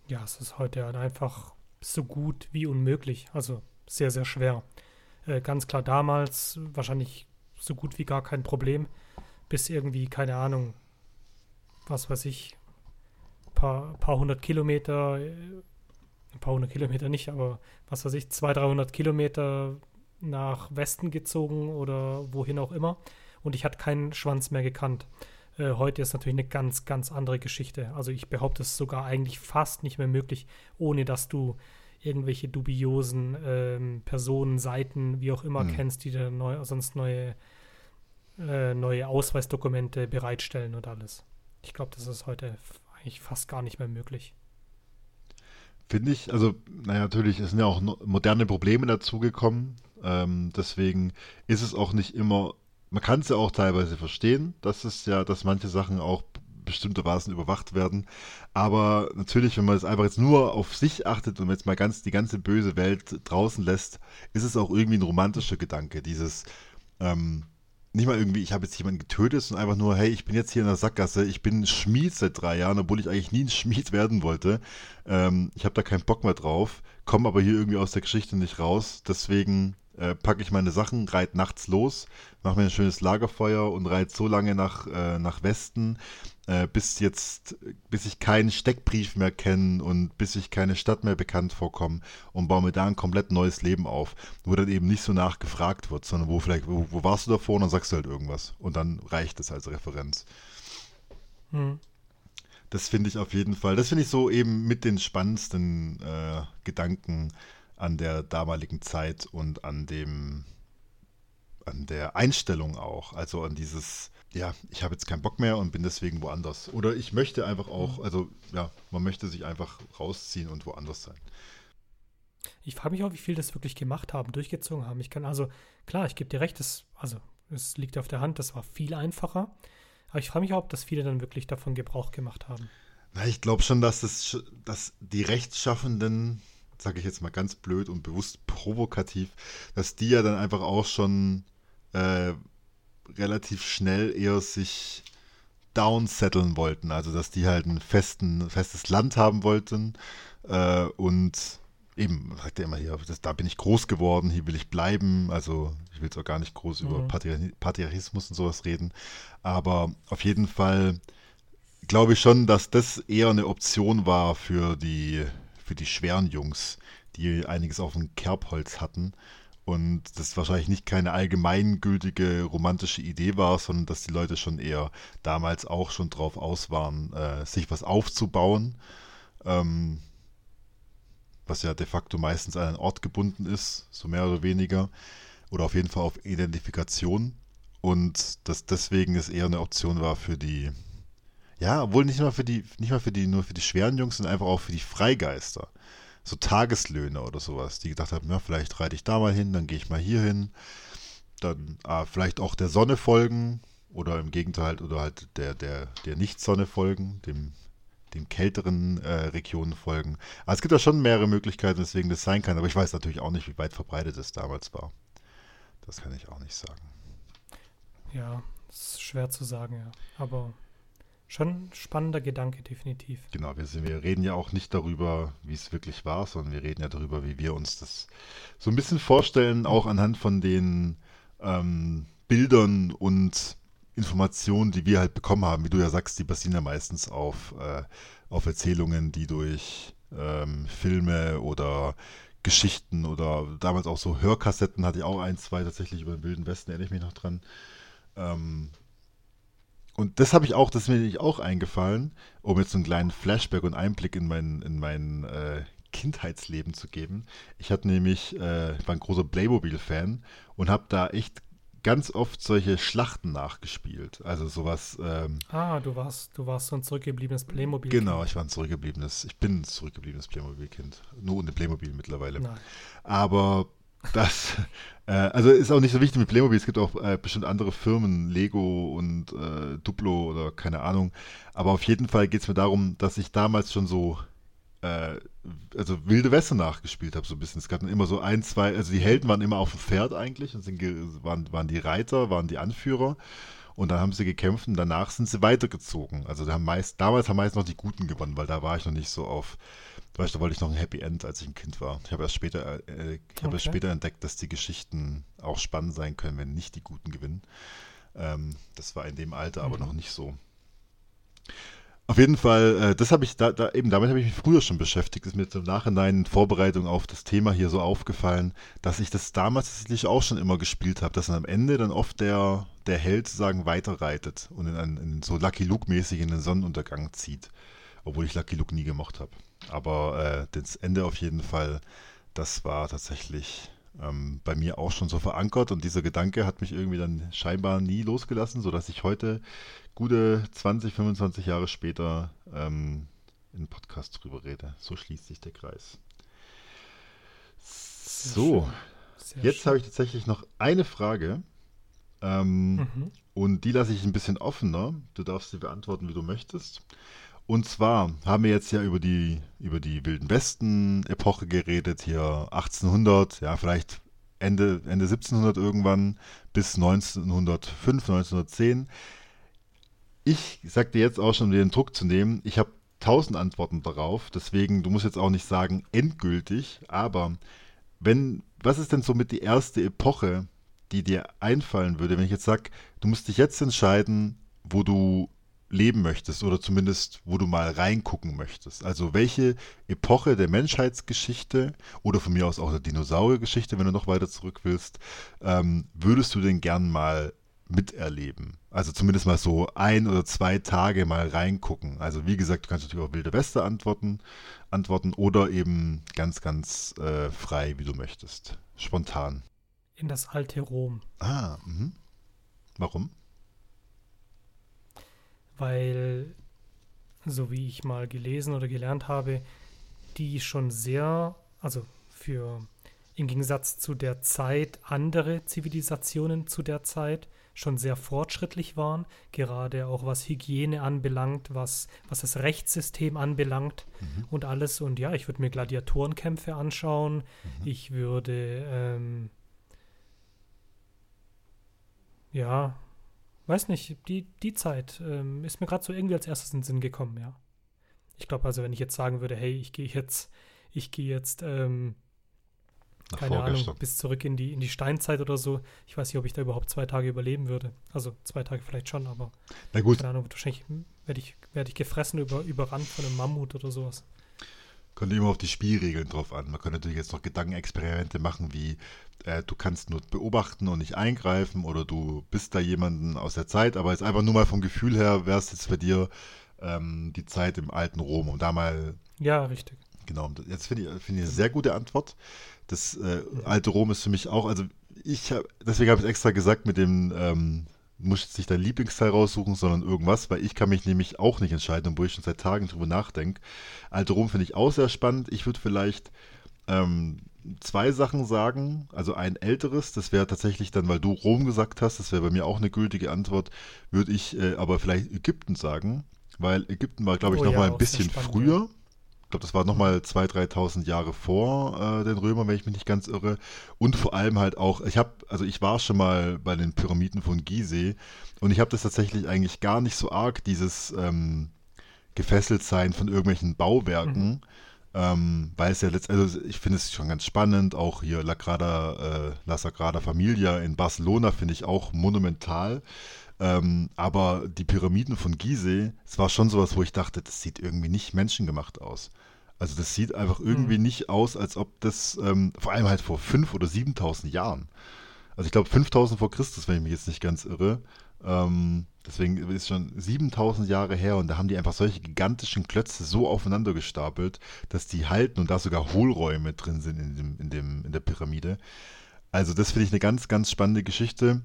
Ja, es ist heute halt einfach so gut wie unmöglich. Also sehr, sehr schwer. Äh, ganz klar damals wahrscheinlich so gut wie gar kein Problem. Bis irgendwie, keine Ahnung, was weiß ich, paar, paar hundert Kilometer, äh, ein paar hundert Kilometer nicht, aber was weiß ich, 200, 300 Kilometer nach Westen gezogen oder wohin auch immer. Und ich hatte keinen Schwanz mehr gekannt. Äh, heute ist natürlich eine ganz, ganz andere Geschichte. Also ich behaupte es ist sogar eigentlich fast nicht mehr möglich, ohne dass du irgendwelche dubiosen ähm, Personen, Seiten, wie auch immer Hm. kennst, die dir neu, sonst neue, äh, neue Ausweisdokumente bereitstellen und alles. Ich glaube, das ist heute eigentlich fast gar nicht mehr möglich. Finde ich, also, naja, natürlich, es sind ja auch moderne Probleme dazugekommen. Ähm, deswegen ist es auch nicht immer, man kann es ja auch teilweise verstehen, dass es ja, dass manche Sachen auch bestimmtermaßen überwacht werden. Aber natürlich, wenn man es einfach jetzt nur auf sich achtet und jetzt mal ganz die ganze böse Welt draußen lässt, ist es auch irgendwie ein romantischer Gedanke. Dieses, ähm, nicht mal irgendwie, ich habe jetzt jemanden getötet, sondern einfach nur, hey, ich bin jetzt hier in der Sackgasse, ich bin Schmied seit drei Jahren, obwohl ich eigentlich nie ein Schmied werden wollte. Ähm, ich habe da keinen Bock mehr drauf, komme aber hier irgendwie aus der Geschichte nicht raus. Deswegen äh, packe ich meine Sachen, reite nachts los, mache mir ein schönes Lagerfeuer und reite so lange nach, äh, nach Westen, äh, bis jetzt, bis ich keinen Steckbrief mehr kenne und bis ich keine Stadt mehr bekannt vorkomme und baue mir da ein komplett neues Leben auf, wo dann eben nicht so nachgefragt wird, sondern wo vielleicht, wo, wo warst du davor und dann sagst du halt irgendwas und dann reicht es als Referenz. Hm. Das finde ich auf jeden Fall, das finde ich so eben mit den spannendsten äh, Gedanken an der damaligen Zeit und an dem, an der Einstellung auch, also an dieses, ja, ich habe jetzt keinen Bock mehr und bin deswegen woanders. Oder ich möchte einfach auch, also ja, man möchte sich einfach rausziehen und woanders sein. Ich frage mich auch, wie viel das wirklich gemacht haben, durchgezogen haben. Ich kann also, klar, ich gebe dir recht, das, also es liegt auf der Hand, das war viel einfacher. Aber ich frage mich auch, ob das viele dann wirklich davon Gebrauch gemacht haben. Na, ich glaube schon, dass, sch- dass die Rechtschaffenden, sage ich jetzt mal ganz blöd und bewusst provokativ, dass die ja dann einfach auch schon äh, relativ schnell eher sich downsetteln wollten. Also, dass die halt ein festen, festes Land haben wollten äh, und eben, sagt ja immer hier, das, da bin ich groß geworden, hier will ich bleiben. Also, ich will jetzt auch gar nicht groß über Mhm. Patriar Patriarchismus und sowas reden. Aber auf jeden Fall glaube ich schon, dass das eher eine Option war für die, für die schweren Jungs, die einiges auf dem Kerbholz hatten und das wahrscheinlich nicht keine allgemeingültige romantische Idee war, sondern dass die Leute schon eher damals auch schon drauf aus waren, äh, sich was aufzubauen, ähm, was ja de facto meistens an einen Ort gebunden ist, so mehr oder weniger, oder auf jeden Fall auf Identifikation. Und dass deswegen es eher eine Option war für die, ja, obwohl nicht mal für die, nicht mal für die, nur für die schweren Jungs, sondern einfach auch für die Freigeister so Tageslöhne oder sowas, die gedacht haben, ja, vielleicht reite ich da mal hin, dann gehe ich mal hier hin, dann ah, vielleicht auch der Sonne folgen oder im Gegenteil oder halt der, der, der Nicht-Sonne folgen, dem, den kälteren äh, Regionen folgen. Aber es gibt da schon mehrere Möglichkeiten, weswegen das sein kann, aber ich weiß natürlich auch nicht, wie weit verbreitet es damals war. Das kann ich auch nicht sagen. Ja, ist schwer zu sagen, ja. Aber Schon ein spannender Gedanke, definitiv. Genau, wir, sind, wir reden ja auch nicht darüber, wie es wirklich war, sondern wir reden ja darüber, wie wir uns das so ein bisschen vorstellen, auch anhand von den ähm, Bildern und Informationen, die wir halt bekommen haben. Wie du ja sagst, die basieren ja meistens auf, äh, auf Erzählungen, die durch ähm, Filme oder Geschichten oder damals auch so Hörkassetten hatte ich auch ein, zwei tatsächlich über den Wilden Westen, erinnere ich mich noch dran. Ähm, und das habe ich auch, das ist mir auch eingefallen, um jetzt so einen kleinen Flashback und Einblick in mein, in mein äh, Kindheitsleben zu geben. Ich hatte nämlich, äh, war ein großer Playmobil-Fan und habe da echt ganz oft solche Schlachten nachgespielt. Also sowas. Ähm, ah, du warst, du warst so ein zurückgebliebenes Playmobil. -Kind. Genau, ich war ein zurückgebliebenes, ich bin ein zurückgebliebenes Playmobil-Kind. Nur ohne Playmobil mittlerweile. Nein. Aber das, äh, also ist auch nicht so wichtig mit Playmobil. Es gibt auch äh, bestimmt andere Firmen, Lego und äh, Duplo oder keine Ahnung. Aber auf jeden Fall geht es mir darum, dass ich damals schon so, äh, also wilde Weste nachgespielt habe, so ein bisschen. Es gab dann immer so ein, zwei, also die Helden waren immer auf dem Pferd eigentlich und sind, waren, waren die Reiter, waren die Anführer. Und dann haben sie gekämpft und danach sind sie weitergezogen. Also haben meist, damals haben meist noch die Guten gewonnen, weil da war ich noch nicht so auf Weißt da wollte ich noch ein Happy End, als ich ein Kind war. Ich habe erst später, äh, ich okay. erst später entdeckt, dass die Geschichten auch spannend sein können, wenn nicht die Guten gewinnen. Ähm, das war in dem Alter mhm. aber noch nicht so. Auf jeden Fall, äh, das habe ich da, da, eben damit habe ich mich früher schon beschäftigt. Ist mir im Nachhinein in Vorbereitung auf das Thema hier so aufgefallen, dass ich das damals tatsächlich auch schon immer gespielt habe, dass dann am Ende dann oft der, der Held sozusagen weiterreitet und in, einen, in so Lucky Luke mäßig in den Sonnenuntergang zieht, obwohl ich Lucky Luke nie gemocht habe. Aber äh, das Ende auf jeden Fall, das war tatsächlich ähm, bei mir auch schon so verankert und dieser Gedanke hat mich irgendwie dann scheinbar nie losgelassen, sodass ich heute gute 20, 25 Jahre später ähm, in Podcast drüber rede. So schließt sich der Kreis. So, jetzt habe ich tatsächlich noch eine Frage. Ähm, mhm. Und die lasse ich ein bisschen offener. Du darfst sie beantworten, wie du möchtest. Und zwar haben wir jetzt ja über die, über die Wilden Westen-Epoche geredet, hier 1800, ja, vielleicht Ende, Ende 1700 irgendwann bis 1905, 1910. Ich sagte jetzt auch schon, um den Druck zu nehmen, ich habe tausend Antworten darauf, deswegen, du musst jetzt auch nicht sagen endgültig, aber wenn, was ist denn so mit die erste Epoche, die dir einfallen würde, wenn ich jetzt sage, du musst dich jetzt entscheiden, wo du leben möchtest oder zumindest wo du mal reingucken möchtest. Also welche Epoche der Menschheitsgeschichte oder von mir aus auch der Dinosauriergeschichte, wenn du noch weiter zurück willst, ähm, würdest du denn gern mal miterleben? Also zumindest mal so ein oder zwei Tage mal reingucken. Also wie gesagt, du kannst natürlich auch wilde Weste antworten, antworten oder eben ganz, ganz äh, frei, wie du möchtest. Spontan. In das alte Rom. Ah, mh. warum? Weil, so wie ich mal gelesen oder gelernt habe, die schon sehr, also für im Gegensatz zu der Zeit andere Zivilisationen zu der Zeit schon sehr fortschrittlich waren, gerade auch was Hygiene anbelangt, was, was das Rechtssystem anbelangt mhm. und alles. Und ja, ich würde mir Gladiatorenkämpfe anschauen, mhm. ich würde ähm, ja, weiß nicht, die, die Zeit ähm, ist mir gerade so irgendwie als erstes in den Sinn gekommen, ja. Ich glaube also, wenn ich jetzt sagen würde, hey, ich gehe jetzt, ich gehe jetzt, ähm, keine Ahnung, bis zurück in die, in die Steinzeit oder so. Ich weiß nicht, ob ich da überhaupt zwei Tage überleben würde. Also zwei Tage vielleicht schon, aber Na gut. keine Ahnung, wahrscheinlich werde ich, werd ich gefressen, über, überrannt von einem Mammut oder sowas. Kommt immer auf die Spielregeln drauf an. Man kann natürlich jetzt noch Gedankenexperimente machen, wie äh, du kannst nur beobachten und nicht eingreifen oder du bist da jemanden aus der Zeit, aber jetzt einfach nur mal vom Gefühl her, wäre es jetzt bei dir ähm, die Zeit im alten Rom, um da mal. Ja, richtig. Genau, jetzt finde ich, find ich eine sehr gute Antwort. Das äh, alte Rom ist für mich auch, also ich habe, deswegen habe ich extra gesagt mit dem, ähm, musst jetzt nicht dein Lieblingsteil raussuchen, sondern irgendwas, weil ich kann mich nämlich auch nicht entscheiden, wo ich schon seit Tagen drüber nachdenke. Alte Rom finde ich auch sehr spannend. Ich würde vielleicht ähm, zwei Sachen sagen. Also ein älteres, das wäre tatsächlich dann, weil du Rom gesagt hast, das wäre bei mir auch eine gültige Antwort, würde ich äh, aber vielleicht Ägypten sagen, weil Ägypten war, glaube ich, Oh noch ja, mal ein bisschen spannend, früher. Ich glaube, das war nochmal 2.000, 3.000 Jahre vor äh, den Römern, wenn ich mich nicht ganz irre. Und vor allem halt auch, ich habe, also ich war schon mal bei den Pyramiden von Gizeh und ich habe das tatsächlich eigentlich gar nicht so arg, dieses ähm, Gefesseltsein von irgendwelchen Bauwerken. Ähm, weil es ja letztendlich, also ich finde es schon ganz spannend, auch hier La Grada, äh, La Sagrada Familia in Barcelona finde ich auch monumental. Ähm, aber die Pyramiden von Gizeh, es war schon sowas, wo ich dachte, das sieht irgendwie nicht menschengemacht aus. Also das sieht einfach irgendwie nicht aus, als ob das, ähm, vor allem halt vor 5.000 oder 7.000 Jahren. Also ich glaube 5000 vor Christus, wenn ich mich jetzt nicht ganz irre. Ähm, deswegen ist schon 7000 Jahre her und da haben die einfach solche gigantischen Klötze so aufeinander gestapelt, dass die halten und da sogar Hohlräume drin sind in, dem, in, dem, in der Pyramide. Also das finde ich eine ganz, ganz spannende Geschichte.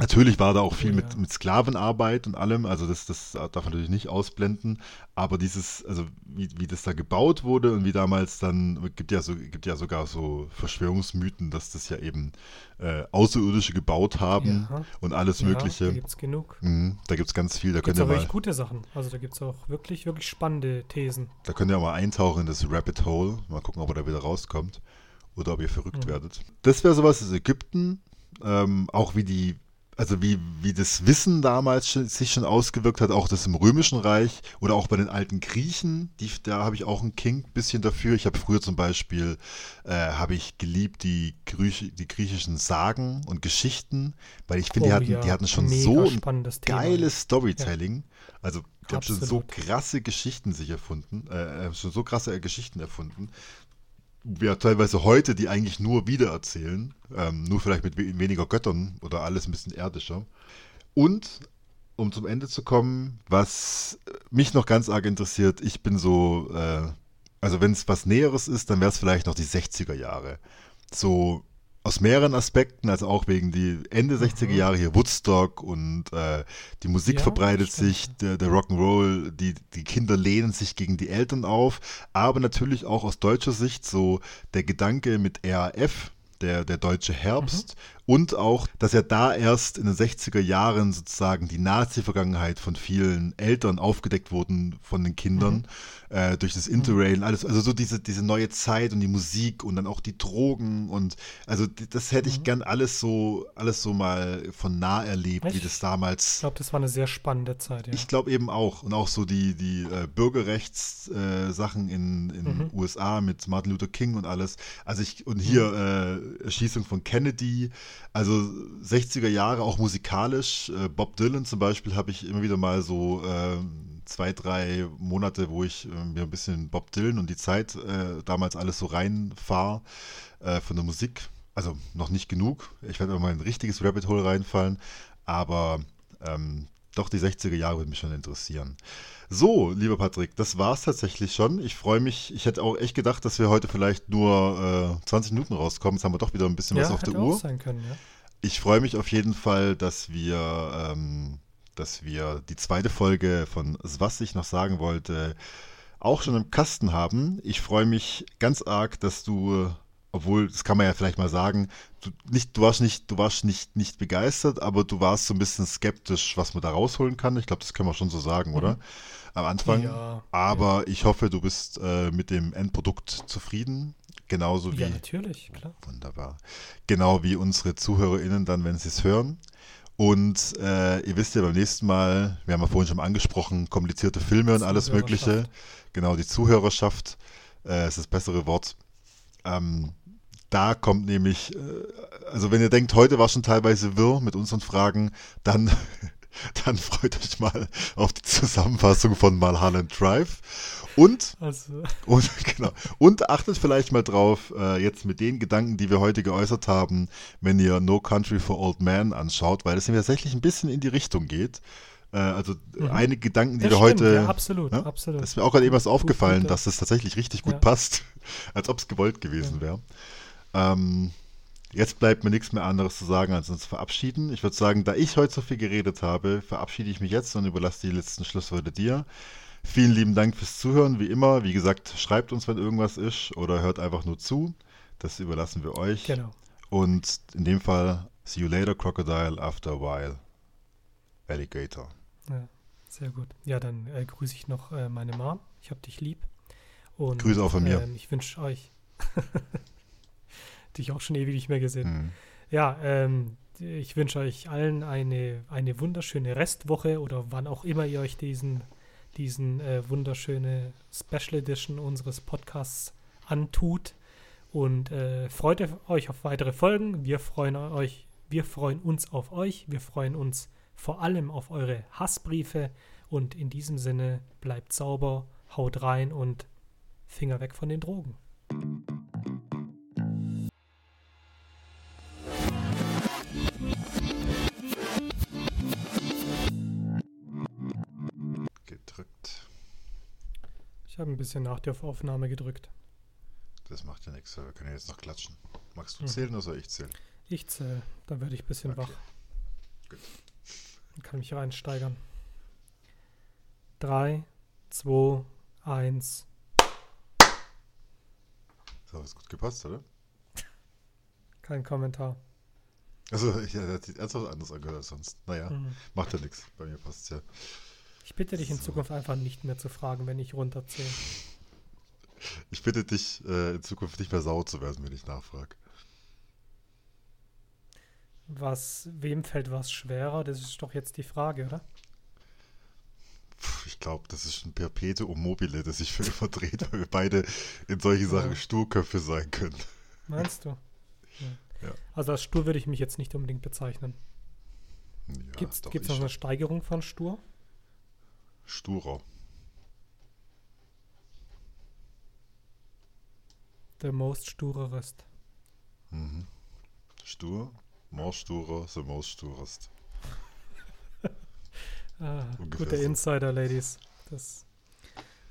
Natürlich war da auch viel Oh mit, ja. mit Sklavenarbeit und allem, also das, das darf man natürlich nicht ausblenden, aber dieses, also wie, wie das da gebaut wurde und wie damals dann, gibt ja so, gibt ja sogar so Verschwörungsmythen, dass das ja eben äh, Außerirdische gebaut haben Ja. und alles Ja, Mögliche. Da gibt es genug. Mhm, da gibt es ganz viel, da Gibt könnt es auch mal, wirklich gute Sachen. Also da gibt es auch wirklich, wirklich spannende Thesen. da könnt ihr mal eintauchen in das Rabbit Hole, mal gucken, ob ihr da wieder rauskommt oder ob ihr verrückt Mhm. werdet. Das wäre sowas aus Ägypten, ähm, auch wie die, also wie, wie das Wissen damals schon, sich schon ausgewirkt hat, auch das im Römischen Reich oder auch bei den alten Griechen, die, da habe ich auch ein Kink bisschen dafür. Ich habe früher zum Beispiel, äh, habe ich geliebt die, Grieche, die griechischen Sagen und Geschichten, weil ich finde, die, Oh hatten, ja, die hatten schon mega so ein geiles Storytelling. Also die haben schon so Absolut. krasse Geschichten sich erfunden, äh, äh, schon so krasse äh, Geschichten erfunden. Wir teilweise heute, die eigentlich nur wiedererzählen, ähm, nur vielleicht mit we weniger Göttern oder alles ein bisschen erdischer. Und um zum Ende zu kommen, was mich noch ganz arg interessiert, ich bin so, äh, also wenn es was Näheres ist, dann wäre es vielleicht noch die 60er Jahre. So aus mehreren Aspekten, also auch wegen die Ende 60er Jahre hier Woodstock und äh, die Musik Ja, verbreitet sich, der, der Rock'n'Roll, die, die Kinder lehnen sich gegen die Eltern auf, aber natürlich auch aus deutscher Sicht so der Gedanke mit RAF, der, der deutsche Herbst und auch, dass ja da erst in den 60er Jahren sozusagen die Nazi-Vergangenheit von vielen Eltern aufgedeckt wurden von den Kindern äh, durch das Interrail und alles, also so diese, diese neue Zeit und die Musik und dann auch die Drogen und also das hätte ich gern alles so, alles so mal von nah erlebt, wie Echt? das damals Ich glaube, das war eine sehr spannende Zeit, ja. ich glaube eben auch. Und auch so die, die äh, Bürgerrechtssachen äh, in in Mhm. USA mit Martin Luther King und alles. Also ich, und hier Mhm. äh, Erschießung von Kennedy. Also 60er Jahre auch musikalisch. Äh, Bob Dylan zum Beispiel habe ich immer wieder mal so äh, zwei, drei Monate, wo ich äh, mir ein bisschen Bob Dylan und die Zeit äh, damals alles so reinfahre äh, von der Musik. Also noch nicht genug. Ich werde mal in ein richtiges Rabbit Hole reinfallen. Aber ähm, doch die 60er Jahre würde mich schon interessieren. So, lieber Patrick, das war's tatsächlich schon. Ich freue mich. Ich hätte auch echt gedacht, dass wir heute vielleicht nur äh, 20 Minuten rauskommen. Jetzt haben wir doch wieder ein bisschen ja, was auf der Uhr. können, ja. Ich freue mich auf jeden Fall, dass wir, ähm, dass wir die zweite Folge von Was ich noch sagen wollte, auch schon im Kasten haben. Ich freue mich ganz arg, dass du, obwohl, das kann man ja vielleicht mal sagen, du, nicht, du warst, nicht, du warst nicht, nicht begeistert, aber du warst so ein bisschen skeptisch, was man da rausholen kann. Ich glaube, das können wir schon so sagen, oder? Am Anfang. Ja, aber ich hoffe, du bist äh, mit dem Endprodukt zufrieden. Genauso wie Ja, natürlich, klar. Wunderbar. Genau wie unsere ZuhörerInnen dann, wenn sie es hören. Und äh, ihr wisst ja beim nächsten Mal, wir haben ja vorhin schon angesprochen, komplizierte Filme und alles Mögliche. Genau, die Zuhörerschaft äh, ist das bessere Wort. Ähm, da kommt nämlich, äh, also wenn ihr denkt, heute war schon teilweise wirr mit unseren Fragen, dann dann freut euch mal auf die Zusammenfassung von Mulholland Drive. Und, Also, und, genau, und achtet vielleicht mal drauf, äh, jetzt mit den Gedanken, die wir heute geäußert haben, wenn ihr No Country for Old Men anschaut, weil es nämlich tatsächlich ein bisschen in die Richtung geht. Äh, also Mhm. einige Gedanken, die das wir stimmt, heute. ja, absolut, ja, absolut. Das ist mir auch gerade eben was aufgefallen, gut, dass das tatsächlich richtig gut Ja. passt, als ob es gewollt gewesen Ja. wäre. Ähm, jetzt bleibt mir nichts mehr anderes zu sagen, als uns verabschieden. Ich würde sagen, da ich heute so viel geredet habe, verabschiede ich mich jetzt und überlasse die letzten Schlussworte dir. Vielen lieben Dank fürs Zuhören, wie immer. Wie gesagt, schreibt uns, wenn irgendwas ist oder hört einfach nur zu. Das überlassen wir euch. Genau. Und in dem Fall, see you later, Crocodile, after a while, Alligator. Ja, sehr gut. Ja, dann äh, grüße ich noch äh, meine Mom. Ich hab dich lieb. Und, Grüße auch von mir. Ähm, ich wünsche euch. dich auch schon ewig nicht mehr gesehen. Hm. Ja, ähm, ich wünsche euch allen eine, eine wunderschöne Restwoche oder wann auch immer ihr euch diesen, diesen äh, wunderschöne Special Edition unseres Podcasts antut. Und äh, freut euch auf weitere Folgen. Wir freuen euch, wir freuen uns auf euch. Wir freuen uns vor allem auf eure Hassbriefe. Und in diesem Sinne bleibt sauber, haut rein und Finger weg von den Drogen. Habe ein bisschen nach der Aufnahme gedrückt. Das macht ja nichts. Wir können ja jetzt noch klatschen. Magst du Mhm. zählen oder soll ich zählen? Ich zähle, dann werde ich ein bisschen Okay. wach. Gut. Und kann mich reinsteigern. 3, 2, 1. So, hat gut gepasst, oder? Kein Kommentar. Also, hat sich ernsthaft anders angehört als sonst. Naja, Mhm. macht ja nichts. Bei mir passt ja. Ich bitte dich in So. Zukunft einfach nicht mehr zu fragen, wenn ich runterzähle. Ich bitte dich, äh, in Zukunft nicht mehr sauer zu werden, wenn ich nachfrage. Was, wem fällt was schwerer? Das ist doch jetzt die Frage, oder? Ich glaube, das ist ein Perpetuum mobile, das sich für immer dreht, weil wir beide in solche Sachen Ja. Sturköpfe sein können. Meinst du? Ja. Also als stur würde ich mich jetzt nicht unbedingt bezeichnen. Ja, Gibt es noch ich eine. Steigerung von stur? Sturer. The most sturerest. Mhm. Stur, more sturer, the most sturest. Ah, guter so. Insider, Ladies. Das,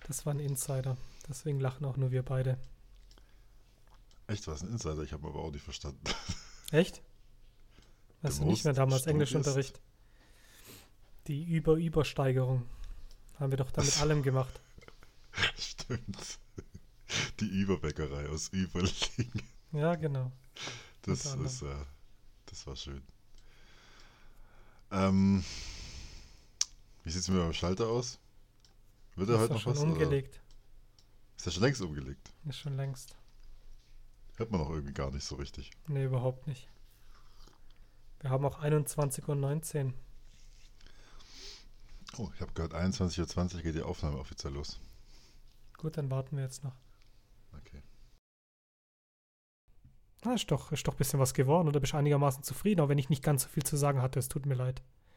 das war ein Insider. Deswegen lachen auch nur wir beide. Echt, was ein Insider? Ich habe aber auch nicht verstanden. Echt? Weißt The du nicht mehr damals Englischunterricht? Die Über-Übersteigerung. Haben wir doch da mit allem gemacht. Stimmt. Die Überbäckerei aus Überling. Ja, genau. Das ist, äh, das war schön. Ähm, wie sieht es mit meinem Schalter aus? Wird er Ist heute noch schon was? Oder? umgelegt. Ist er schon längst umgelegt? Ist schon längst. Hört man auch irgendwie gar nicht so richtig. Nee, überhaupt nicht. Wir haben auch 21.19 Uhr. Oh, ich habe gehört, 21.20 Uhr geht die Aufnahme offiziell los. Gut, dann warten wir jetzt noch. Okay. Ah, ist doch, ist doch ein bisschen was geworden oder bist du einigermaßen zufrieden, auch wenn ich nicht ganz so viel zu sagen hatte. Es tut mir leid.